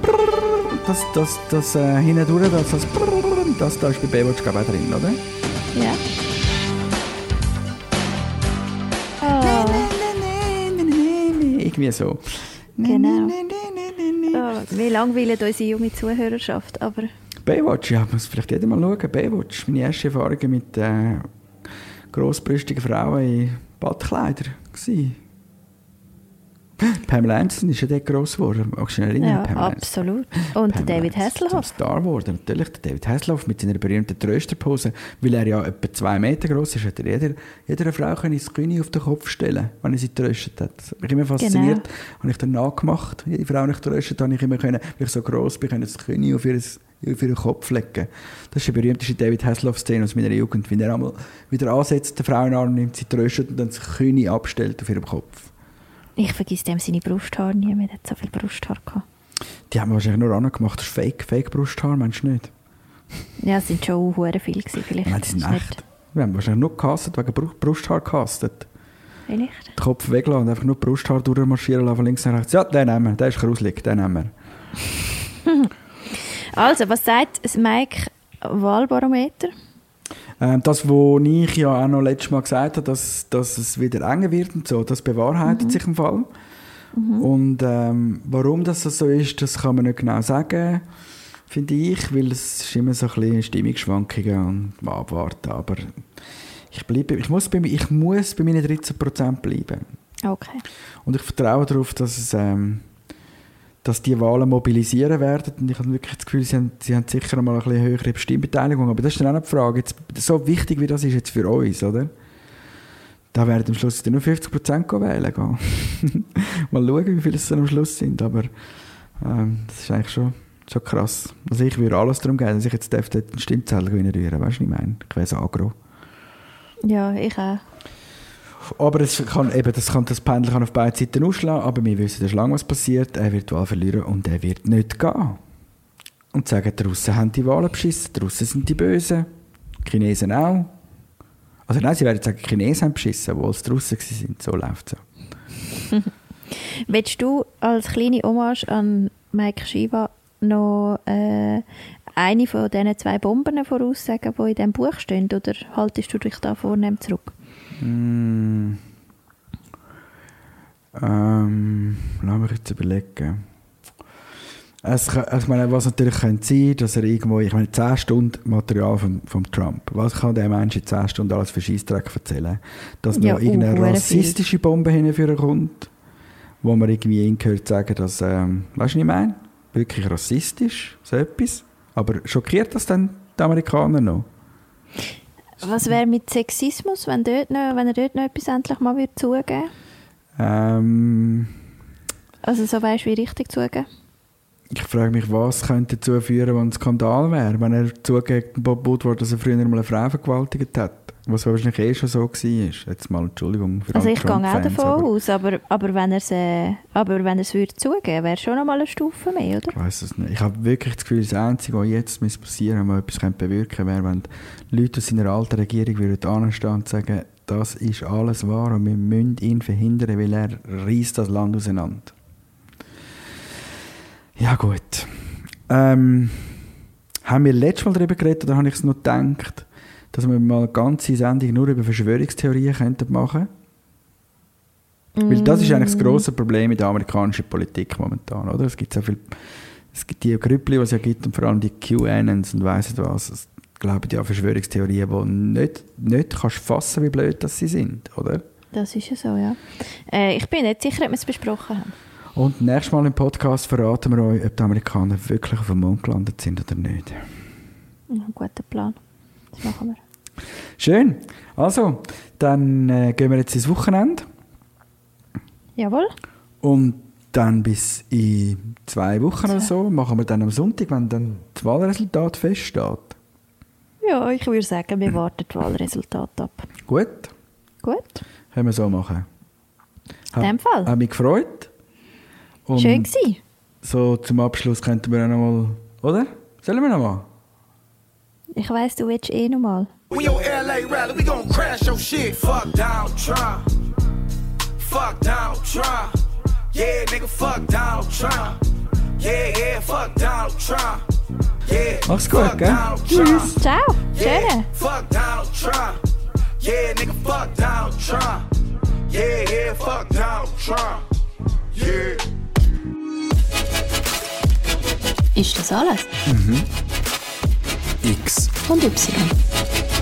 Das, das, das äh, hindurch, das, das, das da ist bei Baywatch glaube ich auch drin, oder? Ja. Oh, Irgendwie so. genau. Oh, wir langweilen unsere junge Zuhörerschaft, aber Baywatch, ja, muss vielleicht jeder mal schauen. Baywatch, meine erste Erfahrung mit äh, grossbrüstigen Frauen in Badkleidern. gewesen. Pamela Anderson ist ja dort gross geworden. Magst du dich erinnern? ja, Pamela Anderson? absolut. Und Pamela David Anderson Zum Hasselhoff. Star geworden. Natürlich, der David Hasselhoff mit seiner berühmten Trösterpose. Weil er ja etwa zwei Meter groß ist, hätte jeder, jeder Frau können das Kühne auf den Kopf stellen wenn er sie tröstet hat. Das hat mich immer fasziniert. Genau. Habe ich dann nachgemacht. Jede Frau, die ich tröstet habe, ich immer können, weil ich so gross bin, können das Kühne auf, ihres, auf ihren Kopf legen. Das ist die berühmteste David Hasselhoff-Szene aus meiner Jugend, wie er einmal wieder ansetzt, den Frauenarm nimmt, sie tröstet und dann das Kühne abstellt auf ihrem Kopf. Ich vergesse dem seine Brusthaare nie mehr. Er hat so viel Brusthaar gehabt. Die haben wir wahrscheinlich nur angemacht. Das ist Fake, Fake-Brusthaar, meinst du nicht? Ja, es sind schon hure viele gewesen. Vielleicht Nein, die sind echt. Wir haben wahrscheinlich nur gecastet, wegen Bru- Brusthaar gecastet. Vielleicht. Den Kopf weglassen und einfach nur Brusthaar durchmarschieren lassen, von links nach rechts. Ja, den nehmen wir, der ist gruselig, den nehmen wir. Also, was sagt das Mike Wahlbarometer? Ähm, das, was ich ja auch noch letztes Mal gesagt habe, dass, dass es wieder enger wird und so, das bewahrheitet sich im Fall. Und ähm, warum das so ist, das kann man nicht genau sagen, finde ich, weil es ist immer so ein bisschen Stimmungsschwankungen und mal abwarten. Aber ich, bleibe, ich, muss bei, ich muss bei meinen 13% bleiben. Okay. Und ich vertraue darauf, dass, es, ähm, dass die Wahlen mobilisieren werden. Und ich habe wirklich das Gefühl, sie haben, sie haben sicher mal eine höhere Stimmbeteiligung. Aber das ist dann auch die Frage. Jetzt, so wichtig wie das ist jetzt für uns, oder? Da werden am Schluss nur 50% gehen wählen gehen. mal schauen, wie viele es dann am Schluss sind. Aber ähm, das ist eigentlich schon, schon krass. Also ich würde alles darum geben, dass ich jetzt dort einen Stimmzettel rühren Weißt du, was ich meine? Ich wäre so aggro. Ja, ich auch. Aber es kann, eben, das, kann, das Pendel kann auf beide Seiten ausschlagen, aber wir wissen schon lange, was passiert. Er wird die Wahl verlieren und er wird nicht gehen. Und sagen, die Russen haben die Wahlen beschissen, die Russen sind die Bösen, die Chinesen auch. Also nein, sie werden sagen, die Chinesen haben beschissen, obwohl es die Russen waren. So läuft es. Willst du als kleine Hommage an Mike Shiva noch äh, eine von diesen zwei Bomben voraussagen, die in diesem Buch stehen? Oder haltest du dich da vornehm zurück? Ähm, lass mich jetzt überlegen. Es, ich meine, was natürlich könnte sein, dass er irgendwo, ich meine, 10 Stunden Material vom, vom Trump. Was kann der Mensch in 10 Stunden alles für Scheissdreck erzählen? Dass Ja, noch irgendeine uh, rassistische Bombe hinführen kommt, wo man irgendwie ihn hört sagen, dass, ähm, weißt du, was ich meine? Wirklich rassistisch, so etwas. Aber schockiert das dann die Amerikaner noch? Was wäre mit Sexismus, wenn, dort noch, wenn er dort noch etwas endlich mal würde zugeben Ähm, Also so weißt du, wie richtig zugeben? Ich frage mich, was könnte dazu führen, wenn ein Skandal wäre, wenn er zugeht, Bob Woodward, dass er früher mal eine Frau vergewaltigt hat. Was wahrscheinlich eh schon so war. Jetzt mal Entschuldigung für Also ich gehe auch davon aber aus, aber, aber wenn er es äh, aber wenn er es würde zugeben, wäre schon noch mal eine Stufe mehr, oder? Ich weiß es nicht. Ich habe wirklich das Gefühl, das Einzige, was jetzt passieren muss, was etwas könnte bewirken wäre, wenn die Leute aus seiner alten Regierung würden anstehen und sagen, das ist alles wahr und wir müssen ihn verhindern, weil er reißt das Land auseinander. Ja gut. Ähm, haben wir letztes Mal darüber geredet oder habe ich es noch gedacht, dass wir mal eine ganze Sendung nur über Verschwörungstheorien könnten machen Weil das ist eigentlich das grosse Problem in der amerikanischen Politik momentan, oder? Es gibt so viel, es gibt die Grüppli, die es ja gibt und vor allem die QAnons und weiss nicht was. Es glauben ja Verschwörungstheorien, die nicht, nicht kannst fassen, wie blöd das sie sind, oder? Das ist ja so, ja. Äh, ich bin nicht sicher, ob wir es besprochen haben. Und nächstes Mal im Podcast verraten wir euch, ob die Amerikaner wirklich auf dem Mond gelandet sind oder nicht. Ein guter Plan. Das machen wir. Schön. Also, dann äh, gehen wir jetzt ins Wochenende Jawohl. und dann bis in zwei Wochen oder so machen wir dann am Sonntag, wenn dann das Wahlresultat feststeht. Ja, ich würde sagen, wir warten das Wahlresultat ab. Gut, Gut. können wir so machen. In dem Fall. Hat mich gefreut. Und Schön gewesen. So zum Abschluss könnten wir auch noch mal, oder? Sollen wir noch mal? Ich weiss, du willst eh noch mal. When your LA rally, we gon' crash your shit. Fuck Donald Trump. Fuck Donald Trump. Yeah, nigga, fuck Donald Trump. Yeah, yeah, fuck Donald Trump. Yeah, Mach's gut, fuck gell? Tschüss. Ciao. Yeah, Schöne. fuck Donald Trump. Yeah, nigga, fuck Donald Trump. Yeah, yeah, fuck Donald Trump. Yeah. Ist das alles? X und Y.